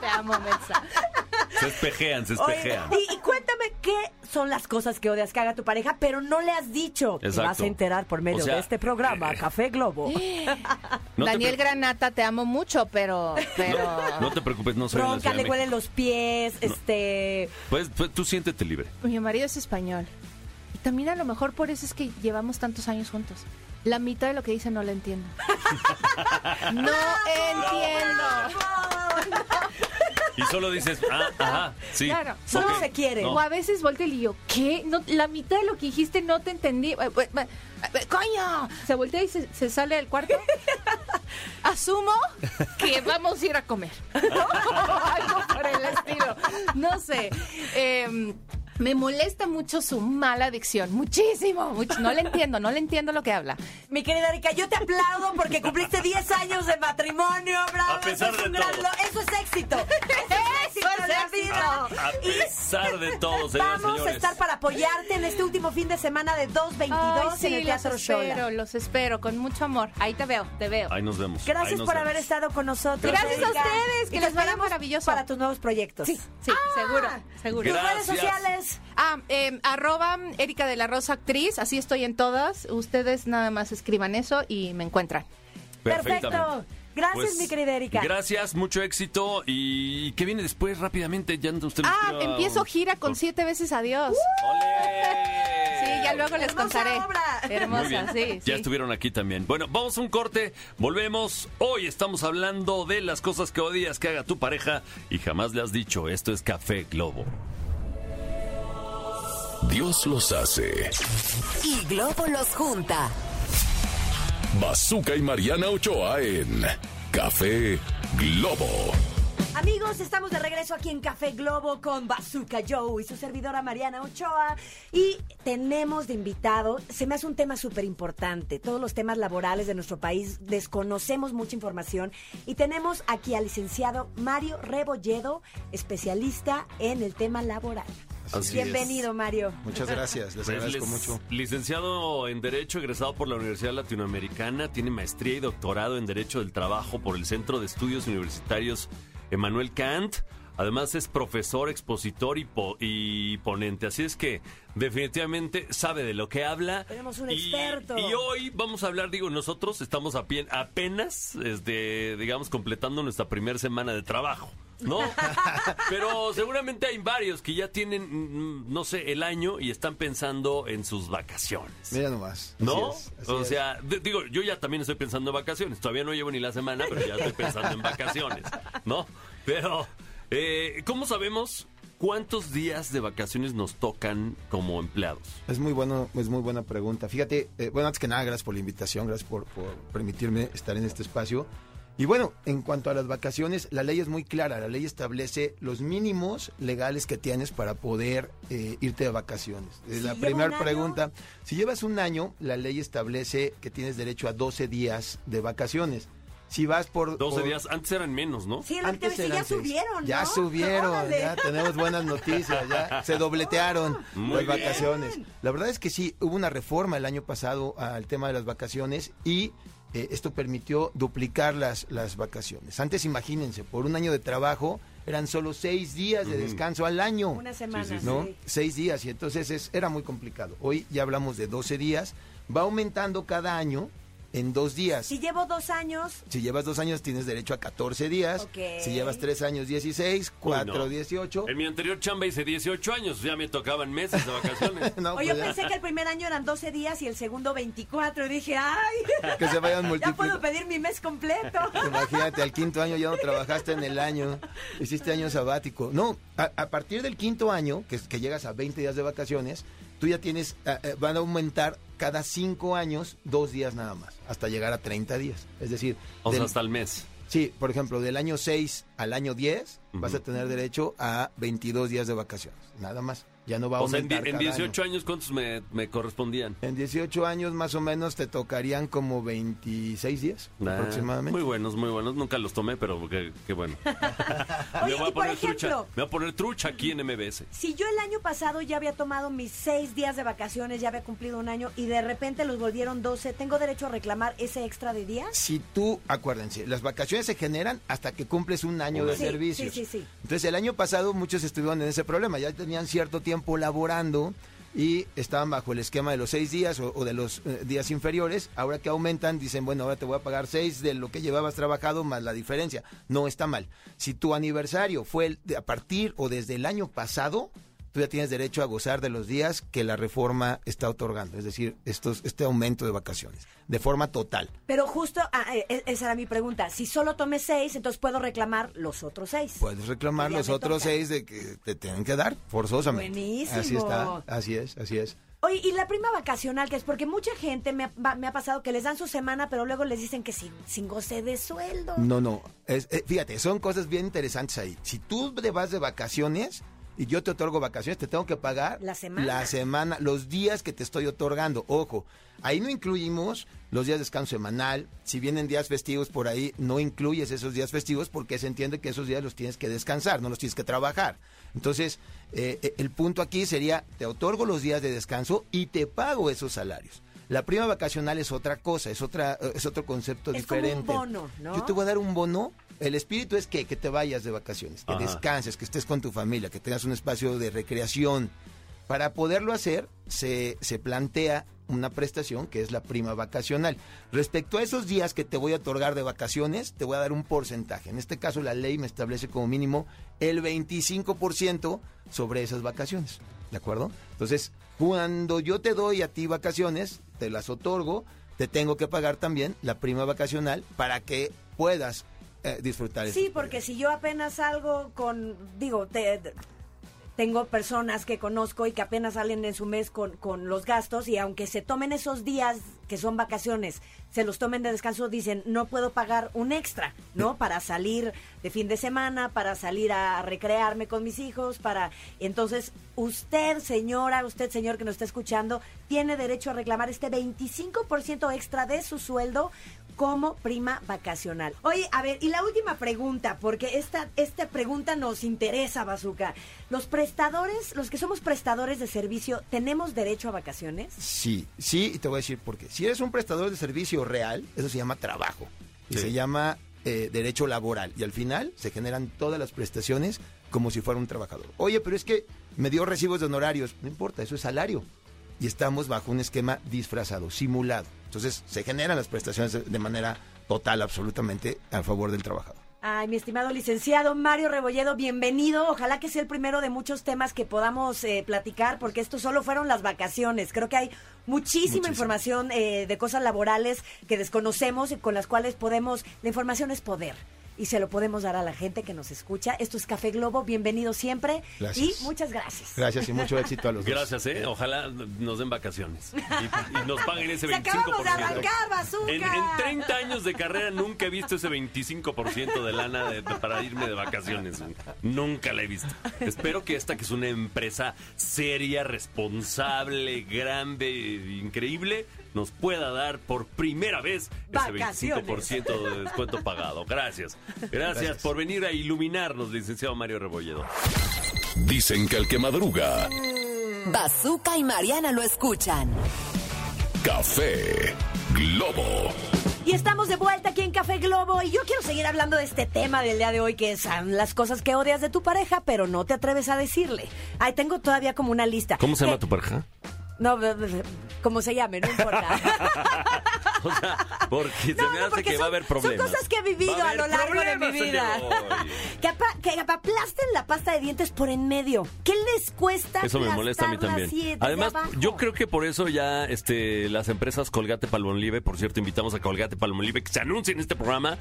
Speaker 7: Te amo, Mensa.
Speaker 2: Se espejean, se
Speaker 1: Oye,
Speaker 2: espejean.
Speaker 1: y, y cuéntame qué son las cosas que odias que haga tu pareja, pero no le has dicho. Te
Speaker 2: Exacto.
Speaker 1: vas a enterar por medio
Speaker 2: O sea,
Speaker 1: de este programa,
Speaker 2: eh,
Speaker 1: Café Globo.
Speaker 2: No te
Speaker 7: Daniel Granata, te amo mucho, pero. pero...
Speaker 2: No te preocupes, no soy
Speaker 1: Bronca, le huelen los pies, este...
Speaker 2: Pues, pues, tú siéntete libre.
Speaker 7: Mi marido es español. Y también a lo mejor por eso es que llevamos tantos años juntos. La mitad de lo que dice no la entiendo. no entiendo.
Speaker 2: Y solo dices, ah, ajá, sí.
Speaker 7: Claro.
Speaker 1: Solo se quiere.
Speaker 2: no.
Speaker 7: O a veces volteo y le digo, ¿qué? No, la mitad de lo que dijiste no te entendí. Eh, eh, eh, ¡Coño! Se voltea y se, se sale del cuarto. Asumo que vamos a ir a comer. Algo por el estilo. No sé. Eh, me molesta mucho su mala adicción. Muchísimo. mucho. No le entiendo, no le entiendo lo que habla.
Speaker 1: Mi querida Erika, yo te aplaudo porque cumpliste 10 años de matrimonio, bravo.
Speaker 2: A pesar
Speaker 1: eso es
Speaker 2: de
Speaker 1: un gran
Speaker 2: todo.
Speaker 1: lo- Eso es éxito.
Speaker 2: Pesar de todo, señoras y
Speaker 1: Vamos a estar para apoyarte en este último fin de semana de 222
Speaker 7: Ay, sí,
Speaker 1: en el Teatro
Speaker 7: los espero,
Speaker 1: Shola.
Speaker 7: los espero, con mucho amor. Ahí te veo, te veo.
Speaker 2: Ahí nos vemos.
Speaker 1: Gracias
Speaker 2: nos
Speaker 1: por
Speaker 2: vemos.
Speaker 1: haber estado con nosotros.
Speaker 7: Gracias a ustedes,
Speaker 1: Y
Speaker 7: que
Speaker 1: te
Speaker 7: les vaya maravilloso.
Speaker 1: Para tus nuevos proyectos.
Speaker 7: Sí, sí, seguro, seguro.
Speaker 1: Tus
Speaker 2: Gracias.
Speaker 1: redes sociales.
Speaker 7: Ah, eh, arroba Erika de la Rosa Actriz, así estoy en todas. Ustedes nada más escriban eso y me encuentran.
Speaker 1: Perfecto. Gracias,
Speaker 2: Pues,
Speaker 1: mi querida Erika.
Speaker 2: Gracias, mucho éxito. ¿Y qué viene después rápidamente? Ya usted nos
Speaker 7: Ah,
Speaker 2: tira-
Speaker 7: empiezo gira con siete veces adiós.
Speaker 2: ¡Ole!
Speaker 7: Sí, ya luego les
Speaker 1: Hermosa
Speaker 7: contaré.
Speaker 1: obra.
Speaker 2: Muy
Speaker 7: Hermosa,
Speaker 2: bien.
Speaker 7: sí,
Speaker 2: Ya
Speaker 7: sí.
Speaker 2: estuvieron aquí también. Bueno, vamos a un corte, volvemos. Hoy estamos hablando de las cosas que odias que haga tu pareja y jamás le has dicho. Esto es Café Globo.
Speaker 3: Dios los hace.
Speaker 4: Y Globo los junta.
Speaker 3: Bazooka y Mariana Ochoa en Café Globo.
Speaker 1: Amigos, estamos de regreso aquí en Café Globo con Bazooka Joe y su servidora Mariana Ochoa. Y tenemos de invitado, se me hace un tema súper importante, todos los temas laborales de nuestro país, desconocemos mucha información. Y tenemos aquí al licenciado Mario Rebolledo, especialista en el tema laboral.
Speaker 8: Así
Speaker 1: Bienvenido, Mario.
Speaker 8: Muchas gracias, les
Speaker 2: Pues,
Speaker 8: agradezco
Speaker 2: lic-
Speaker 8: mucho.
Speaker 2: Licenciado en Derecho, egresado por la Universidad Latinoamericana, tiene maestría y doctorado en Derecho del Trabajo por el Centro de Estudios Universitarios Emanuel Kant. Además es profesor, expositor y, po- y ponente. Así es que definitivamente sabe de lo que habla.
Speaker 1: Tenemos un
Speaker 2: Y-
Speaker 1: experto.
Speaker 2: Y, hoy vamos a hablar, digo, nosotros estamos a pie- apenas, este, digamos, completando nuestra primera semana de trabajo. ¿No? Pero seguramente hay varios que ya tienen, mm, no sé, el año y están pensando en sus vacaciones.
Speaker 8: Mira nomás. así
Speaker 2: ¿No?
Speaker 8: es, así
Speaker 2: o sea, digo, yo ya también estoy pensando en vacaciones. Todavía no llevo ni la semana, pero ya estoy pensando en vacaciones. ¿No? Pero, eh, ¿cómo sabemos cuántos días de vacaciones nos tocan como empleados?
Speaker 8: Es muy bueno, es muy buena pregunta. Fíjate, eh, bueno, antes que nada, gracias por la invitación, gracias por, por permitirme estar en este espacio. Y bueno, en cuanto a las vacaciones, la ley es muy clara. La ley establece los mínimos legales que tienes para poder eh, irte de vacaciones.
Speaker 1: Si
Speaker 8: la primera pregunta, si llevas un año, la ley establece que tienes derecho a 12 días de vacaciones. Si vas por...
Speaker 2: 12
Speaker 8: por-
Speaker 2: días, antes eran menos, ¿no?
Speaker 1: Sí,
Speaker 8: Antes
Speaker 1: ya
Speaker 8: eran seis.
Speaker 1: subieron, ¿no?
Speaker 8: Ya subieron,
Speaker 1: Órale.
Speaker 8: ya tenemos buenas noticias, ya se dobletearon
Speaker 2: Muy
Speaker 8: las
Speaker 2: bien.
Speaker 8: vacaciones. La verdad es que sí, hubo una reforma el año pasado al tema de las vacaciones y eh, esto permitió duplicar las, las vacaciones. Antes, imagínense, por un año de trabajo eran solo seis días de descanso al año.
Speaker 1: Una semana,
Speaker 2: sí, sí.
Speaker 8: ¿no?
Speaker 1: sí.
Speaker 8: Seis días y entonces es, era muy complicado. Hoy ya hablamos de 12 días, va aumentando cada año en dos días.
Speaker 1: Si llevo dos años,
Speaker 8: Si llevas dos años tienes derecho a 14 días.
Speaker 1: Ok.
Speaker 8: Si llevas tres años, 16. Cuatro,
Speaker 2: no.
Speaker 8: 18.
Speaker 2: En mi anterior chamba hice 18 años, ya me tocaban meses de vacaciones.
Speaker 8: No,
Speaker 1: Oye,
Speaker 8: pues
Speaker 1: yo
Speaker 8: ya,
Speaker 1: pensé que el primer año eran 12 días y el segundo 24. Y dije, ¡ay!
Speaker 8: que se vayan
Speaker 1: Ya
Speaker 8: multiplicando.
Speaker 1: puedo pedir mi mes completo.
Speaker 8: Imagínate, al quinto año ya no trabajaste en el año, hiciste año sabático. No, a, a partir del quinto año, que, es- que llegas a 20 días de vacaciones, tú ya tienes, eh, van a aumentar cada cinco años dos días nada más, hasta llegar a 30 días. Es decir,
Speaker 2: O sea,
Speaker 8: del-
Speaker 2: hasta el mes.
Speaker 8: sí, por ejemplo, del año 6 al año 10 vas a tener derecho a 22 días de vacaciones, nada más. Ya no va a
Speaker 2: O sea, en, en
Speaker 8: cada
Speaker 2: 18
Speaker 8: año.
Speaker 2: años, ¿cuántos me, me correspondían?
Speaker 8: En 18 años más o menos te tocarían como 26 días
Speaker 2: Ah,
Speaker 8: aproximadamente.
Speaker 2: Muy buenos, muy buenos. Nunca los tomé, pero qué, qué bueno.
Speaker 1: Oye,
Speaker 2: me voy
Speaker 1: y
Speaker 2: a
Speaker 1: por
Speaker 2: poner trucha.
Speaker 1: ejemplo-
Speaker 2: Me voy a poner trucha aquí en MBS.
Speaker 1: Si yo el año pasado ya había tomado mis seis días de vacaciones, ya había cumplido un año y de repente los volvieron 12, ¿tengo derecho a reclamar ese extra de días?
Speaker 8: Si tú, acuérdense, las vacaciones se generan hasta que cumples un año de
Speaker 1: Sí,
Speaker 8: servicios.
Speaker 1: sí, sí, sí.
Speaker 8: Entonces, el año pasado muchos estuvieron en ese problema, ya tenían cierto tiempo laborando y estaban bajo el esquema de los seis días o, o de los eh, días inferiores. Ahora que aumentan, dicen, bueno, ahora te voy a pagar seis de lo que llevabas trabajado más la diferencia. No está mal. Si tu aniversario fue el de- a partir o desde el año pasado, tú ya tienes derecho a gozar de los días que la reforma está otorgando, es decir, estos, este aumento de vacaciones, de forma total.
Speaker 1: Pero justo, ah, eh, esa era mi pregunta. Si solo tomé seis, entonces puedo reclamar los otros seis.
Speaker 8: Puedes reclamar
Speaker 1: Ya
Speaker 8: los otros
Speaker 1: toca.
Speaker 8: seis de que te tienen que dar, forzosamente.
Speaker 1: Buenísimo.
Speaker 8: Así está, así es, así es.
Speaker 1: Oye, y la prima vacacional, que es porque mucha gente me ha, va- me ha pasado que les dan su semana, pero luego les dicen que sin, sin goce de sueldo.
Speaker 8: No, no, es, eh, fíjate, son cosas bien interesantes ahí. Si tú te vas de vacaciones y yo te otorgo vacaciones, te tengo que pagar
Speaker 1: La semana.
Speaker 8: la semana, los días que te estoy otorgando. Ojo, ahí no incluimos los días de descanso semanal. Si vienen días festivos por ahí, no incluyes esos días festivos porque se entiende que esos días los tienes que descansar, no los tienes que trabajar. Entonces, eh, eh, el punto aquí sería, te otorgo los días de descanso y te pago esos salarios. La prima vacacional es otra cosa, es otra, eh, es otro concepto
Speaker 1: Es como un
Speaker 8: diferente.
Speaker 1: bono, ¿no?
Speaker 8: Yo te voy a dar un bono. El espíritu es que, que te vayas de vacaciones, que
Speaker 2: Ajá.
Speaker 8: descanses, que estés con tu familia, que tengas un espacio de recreación. Para poderlo hacer, se, se plantea una prestación que es la prima vacacional. Respecto a esos días que te voy a otorgar de vacaciones, te voy a dar un porcentaje. En este caso, la ley me establece como mínimo el 25% sobre esas vacaciones. ¿De acuerdo? Entonces, cuando yo te doy a ti vacaciones, te las otorgo, te tengo que pagar también la prima vacacional para que puedas eh, disfrutar.
Speaker 1: Sí, porque si yo apenas salgo con, digo, te, tengo personas que conozco y que apenas salen en su mes con, con los gastos y aunque se tomen esos días que son vacaciones, se los tomen de descanso, dicen, no puedo pagar un extra, ¿no? Para salir de fin de semana, para salir a recrearme con mis hijos, para... Entonces, usted, señora, usted, señor que nos está escuchando, tiene derecho a reclamar este 25% extra de su sueldo como prima vacacional. Oye, a ver, y la última pregunta, porque esta, esta pregunta nos interesa, Bazooka. ¿Los prestadores, los que somos prestadores de servicio, tenemos derecho a vacaciones?
Speaker 8: Sí, sí, y te voy a decir por qué. Si eres un prestador de servicio real, eso se llama trabajo. Y
Speaker 2: Sí.
Speaker 8: se llama eh, derecho laboral. Y al final se generan todas las prestaciones como si fuera un trabajador. Oye, pero es que me dio recibos de honorarios. No importa, eso es salario. Y estamos bajo un esquema disfrazado, simulado. Entonces se generan las prestaciones de, manera total, absolutamente a favor del trabajador.
Speaker 1: Ay, mi estimado licenciado Mario Rebolledo, bienvenido. Ojalá que sea el primero de muchos temas que podamos eh, platicar, porque esto solo fueron las vacaciones. Creo que hay muchísima
Speaker 8: Muchísimo.
Speaker 1: información eh, de cosas laborales que desconocemos y con las cuales podemos... La información es poder. Y se lo podemos dar a la gente que nos escucha. Esto es Café Globo, bienvenido siempre.
Speaker 8: Gracias.
Speaker 1: Y muchas gracias.
Speaker 8: Gracias y mucho éxito a los dos.
Speaker 2: Gracias, ¿eh? Ojalá nos den vacaciones. Y, y nos paguen ese 25%.
Speaker 1: Se acabamos de arrancar, bazooka.
Speaker 2: En, en 30 años de carrera nunca he visto ese 25% de lana de- de- para irme de vacaciones. Nunca la he visto. Espero que esta, que es una empresa seria, responsable, grande, increíble, nos pueda dar por primera vez ese
Speaker 1: Vacaciones.
Speaker 2: 25% de descuento pagado. Gracias. Gracias. por venir a iluminarnos, licenciado Mario Rebolledo.
Speaker 3: Dicen que el que madruga,
Speaker 4: Bazooka y Mariana lo escuchan.
Speaker 3: café Globo.
Speaker 1: Y estamos de vuelta aquí en Café Globo y yo quiero seguir hablando de este tema del día de hoy que son las cosas que odias de tu pareja pero no te atreves a decirle. Ay, tengo todavía como una lista.
Speaker 2: ¿Cómo se llama
Speaker 1: Eh,
Speaker 2: tu pareja?
Speaker 1: No, como se llame, no importa.
Speaker 2: O sea, porque se me
Speaker 1: no,
Speaker 2: hace que va a haber problemas.
Speaker 1: Son cosas que he vivido a, lo largo de mi vida. que, apa- que aplasten la pasta de dientes por en medio. ¿Qué les cuesta
Speaker 2: Eso me molesta a mí también.
Speaker 1: así
Speaker 2: Además, yo creo que por eso ya este las empresas Colgate Palmolive, por cierto, invitamos a Colgate Palmolive que se anuncie en este programa,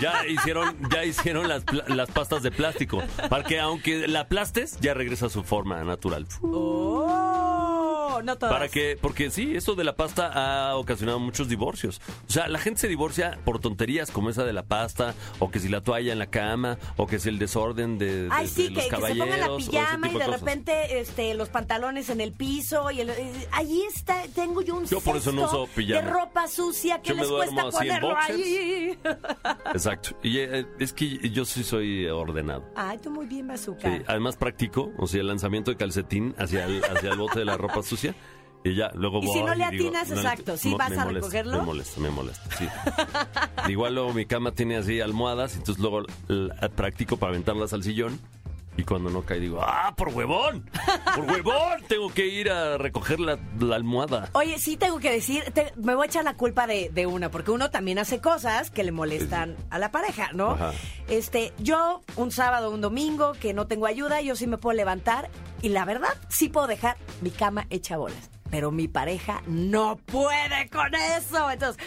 Speaker 2: ya hicieron ya hicieron las, las pastas de plástico, para que aunque la aplastes ya regresa a su forma natural.
Speaker 1: Oh, no todas.
Speaker 2: Para que, porque sí, esto de la pasta ha ocasionado muchos divorcios. O sea, la gente se divorcia por tonterías como esa de la pasta, o que si la toalla en la cama, o que si el desorden de, de-
Speaker 1: Ay,
Speaker 2: de
Speaker 1: sí,
Speaker 2: los
Speaker 1: que, que se
Speaker 2: caballeros.
Speaker 1: pongan la pijama y de repente este, los pantalones en el piso. y el, eh, Ahí está, tengo yo un
Speaker 2: Yo por eso no uso pijama.
Speaker 1: de ropa sucia que
Speaker 2: Yo
Speaker 1: les cuesta ponerlo ahí.
Speaker 2: Exacto. Y eh, es que yo sí soy ordenado.
Speaker 1: Ay, tú muy bien, Bazooka.
Speaker 2: Sí, además practico, o sea, el lanzamiento de calcetín hacia el, hacia el bote de la ropa sucia. Y ya, luego
Speaker 1: Y si no le
Speaker 2: digo,
Speaker 1: atinas,
Speaker 2: no le-
Speaker 1: exacto, ¿sí vas a
Speaker 2: molesta,
Speaker 1: recogerlo?
Speaker 2: Me molesta, me molesta, sí. Igual luego mi cama tiene así almohadas, entonces luego la- practico para aventarlas al sillón. Y cuando no cae digo, ¡ah, por huevón! ¡Por huevón! Tengo que ir a recoger la, la almohada.
Speaker 1: Oye, sí tengo que decir, te- me voy a echar la culpa de, de una, porque uno también hace cosas que le molestan a la pareja, ¿no?
Speaker 2: Ajá.
Speaker 1: Este, yo un sábado, un domingo, que no tengo ayuda, yo sí me puedo levantar y la verdad, sí puedo dejar mi cama hecha bolas. Pero mi pareja no puede con eso. Entonces,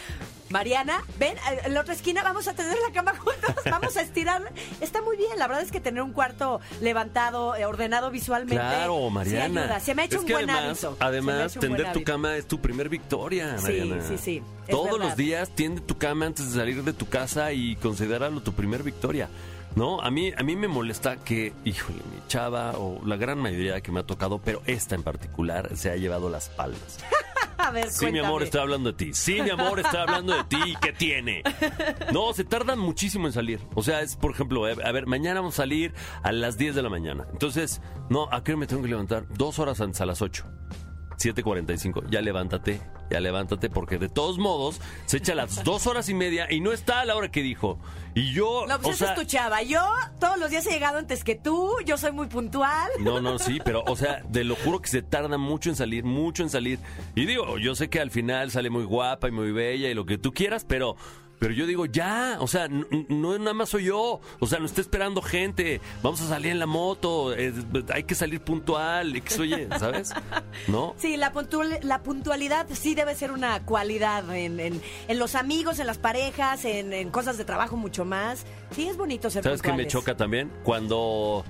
Speaker 1: Mariana, ven, eh, en la otra esquina vamos a tener la cama juntos, vamos a estirar. Está muy bien, la verdad es que tener un cuarto levantado, eh, ordenado visualmente.
Speaker 2: Claro,
Speaker 1: sí
Speaker 2: Mariana.
Speaker 1: ayuda. Se me ha hecho
Speaker 2: Es
Speaker 1: un
Speaker 2: que
Speaker 1: buen
Speaker 2: además,
Speaker 1: hábito.
Speaker 2: Además, tender tu
Speaker 1: hábito.
Speaker 2: cama es tu primer victoria,
Speaker 1: Sí,
Speaker 2: Mariana.
Speaker 1: sí, sí, es
Speaker 2: Todos
Speaker 1: verdad.
Speaker 2: los días tiende tu cama antes de salir de tu casa y considéralo tu primer victoria. No, a mí, a mí me molesta que, híjole, mi chava o la gran mayoría que me ha tocado, pero esta en particular se ha llevado las palmas.
Speaker 1: A ver,
Speaker 2: Sí, mi amor, estoy hablando de ti. Sí, mi amor, estoy hablando de ti. ¿Qué tiene? No, se tardan muchísimo en salir. O sea, es, por ejemplo, eh, a ver, mañana vamos a salir a las 10 de la mañana. Entonces, no, ¿a qué me tengo que levantar? Dos horas antes, a las 8. 7.45. Ya levántate, ya levántate, porque de todos modos se echa las dos horas y media y no está a la hora que dijo. Y yo,
Speaker 1: No, pues
Speaker 2: o sea,
Speaker 1: es tu chava. Yo todos los días he llegado antes que tú. Yo soy muy puntual.
Speaker 2: No, no, sí, pero, o sea, de lo juro que se tarda mucho en salir, mucho en salir. Y digo, yo sé que al final sale muy guapa y muy bella y lo que tú quieras, pero Pero yo digo, ya, o sea, no nada más soy yo, o sea, nos está esperando gente, vamos a salir en la moto, eh, hay que salir puntual, X, oye, ¿sabes? ¿No?
Speaker 1: Sí, la, puntual- la puntualidad sí debe ser una cualidad en, en- en los amigos, en las parejas, en, en cosas de trabajo mucho más. Sí, es bonito ser
Speaker 2: ¿Sabes qué me
Speaker 1: puntuales.
Speaker 2: choca también? Cuando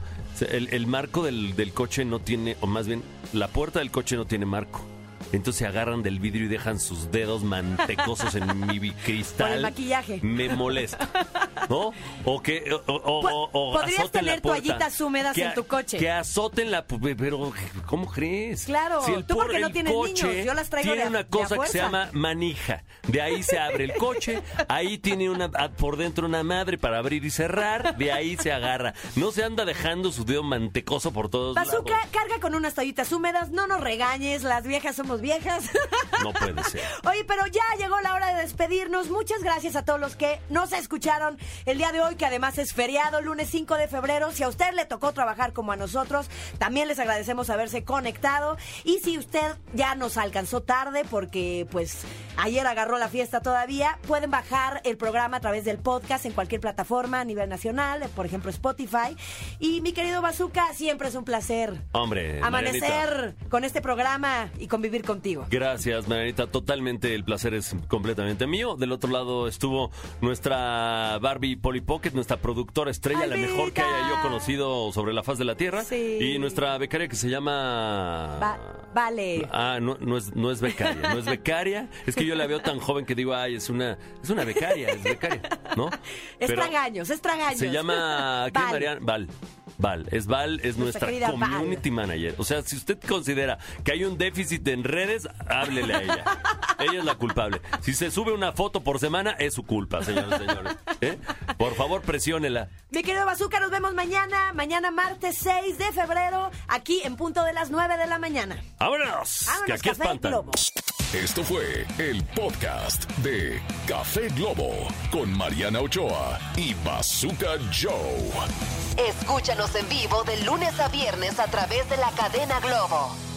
Speaker 2: el, el marco del, del coche no tiene, o más bien, la puerta del coche no tiene marco. Entonces se agarran del vidrio y dejan sus dedos mantecosos en mi cristal.
Speaker 1: Por el maquillaje.
Speaker 2: Me molesta. ¿No? O que. O, o- o- o
Speaker 1: Podrías tener toallitas húmedas
Speaker 2: Que
Speaker 1: en tu coche.
Speaker 2: Que azoten la. Pero, ¿cómo crees?
Speaker 1: Claro, tú
Speaker 2: por-
Speaker 1: porque no tienes
Speaker 2: coche
Speaker 1: niños, yo las traigo
Speaker 2: Tiene
Speaker 1: de
Speaker 2: una
Speaker 1: de
Speaker 2: cosa que se llama manija. De ahí se abre el coche, ahí tiene una por dentro una madre para abrir y cerrar, de ahí se agarra. No se anda dejando su dedo mantecoso por todos
Speaker 1: Bazooka,
Speaker 2: lados.
Speaker 1: carga con unas toallitas húmedas, no nos regañes, las viejas somos viejas.
Speaker 2: No puede ser.
Speaker 1: Oye, pero ya llegó la hora de despedirnos. Muchas gracias a todos los que nos escucharon el día de hoy, que además es feriado, lunes 5 de febrero. Si a usted le tocó trabajar como a nosotros, también les agradecemos haberse conectado. Y si usted ya nos alcanzó tarde, porque pues ayer agarró la fiesta todavía, pueden bajar el programa a través del podcast en cualquier plataforma a nivel nacional, por ejemplo Spotify. Y mi querido Bazooka, siempre es un placer
Speaker 2: Hombre,
Speaker 1: amanecer
Speaker 2: Marianita.
Speaker 1: con este programa y convivir contigo.
Speaker 2: Gracias, Marianita. Totalmente el placer es completamente mío. Del otro lado estuvo nuestra Barbie Polly Pocket, nuestra productora estrella, la mejor que haya yo conocido sobre la faz de la tierra.
Speaker 1: Sí.
Speaker 2: Y nuestra becaria que se llama.
Speaker 1: Va- vale.
Speaker 2: Ah, no, no es, no es becaria, no es becaria. Es que yo la veo tan joven que digo, ay, es una, es una becaria, es becaria, ¿no?
Speaker 1: Es
Speaker 2: Pero
Speaker 1: tragaños, es tragaños.
Speaker 2: Se llama, ¿qué,
Speaker 1: Val.
Speaker 2: Marian? Val. Val, es Val, es
Speaker 1: Nuestra
Speaker 2: nuestra
Speaker 1: querida Val.
Speaker 2: community manager. O sea, si usted considera que hay un déficit en redes, háblele a ella. ella es la culpable. Si se sube una foto por semana, es su culpa, señores y señores. ¿Eh? Por favor, presiónela.
Speaker 1: Mi querido Bazooka, nos vemos mañana, mañana martes 6 de febrero, aquí en punto de las 9 de la mañana.
Speaker 2: ¡Vámonos!
Speaker 1: Vámonos,
Speaker 2: que aquí
Speaker 1: Café
Speaker 2: espantan.
Speaker 1: Globo.
Speaker 3: Esto fue el podcast de Café Globo con Mariana Ochoa y Bazooka Joe.
Speaker 4: Escúchanos en vivo de lunes a viernes a través de la cadena Globo.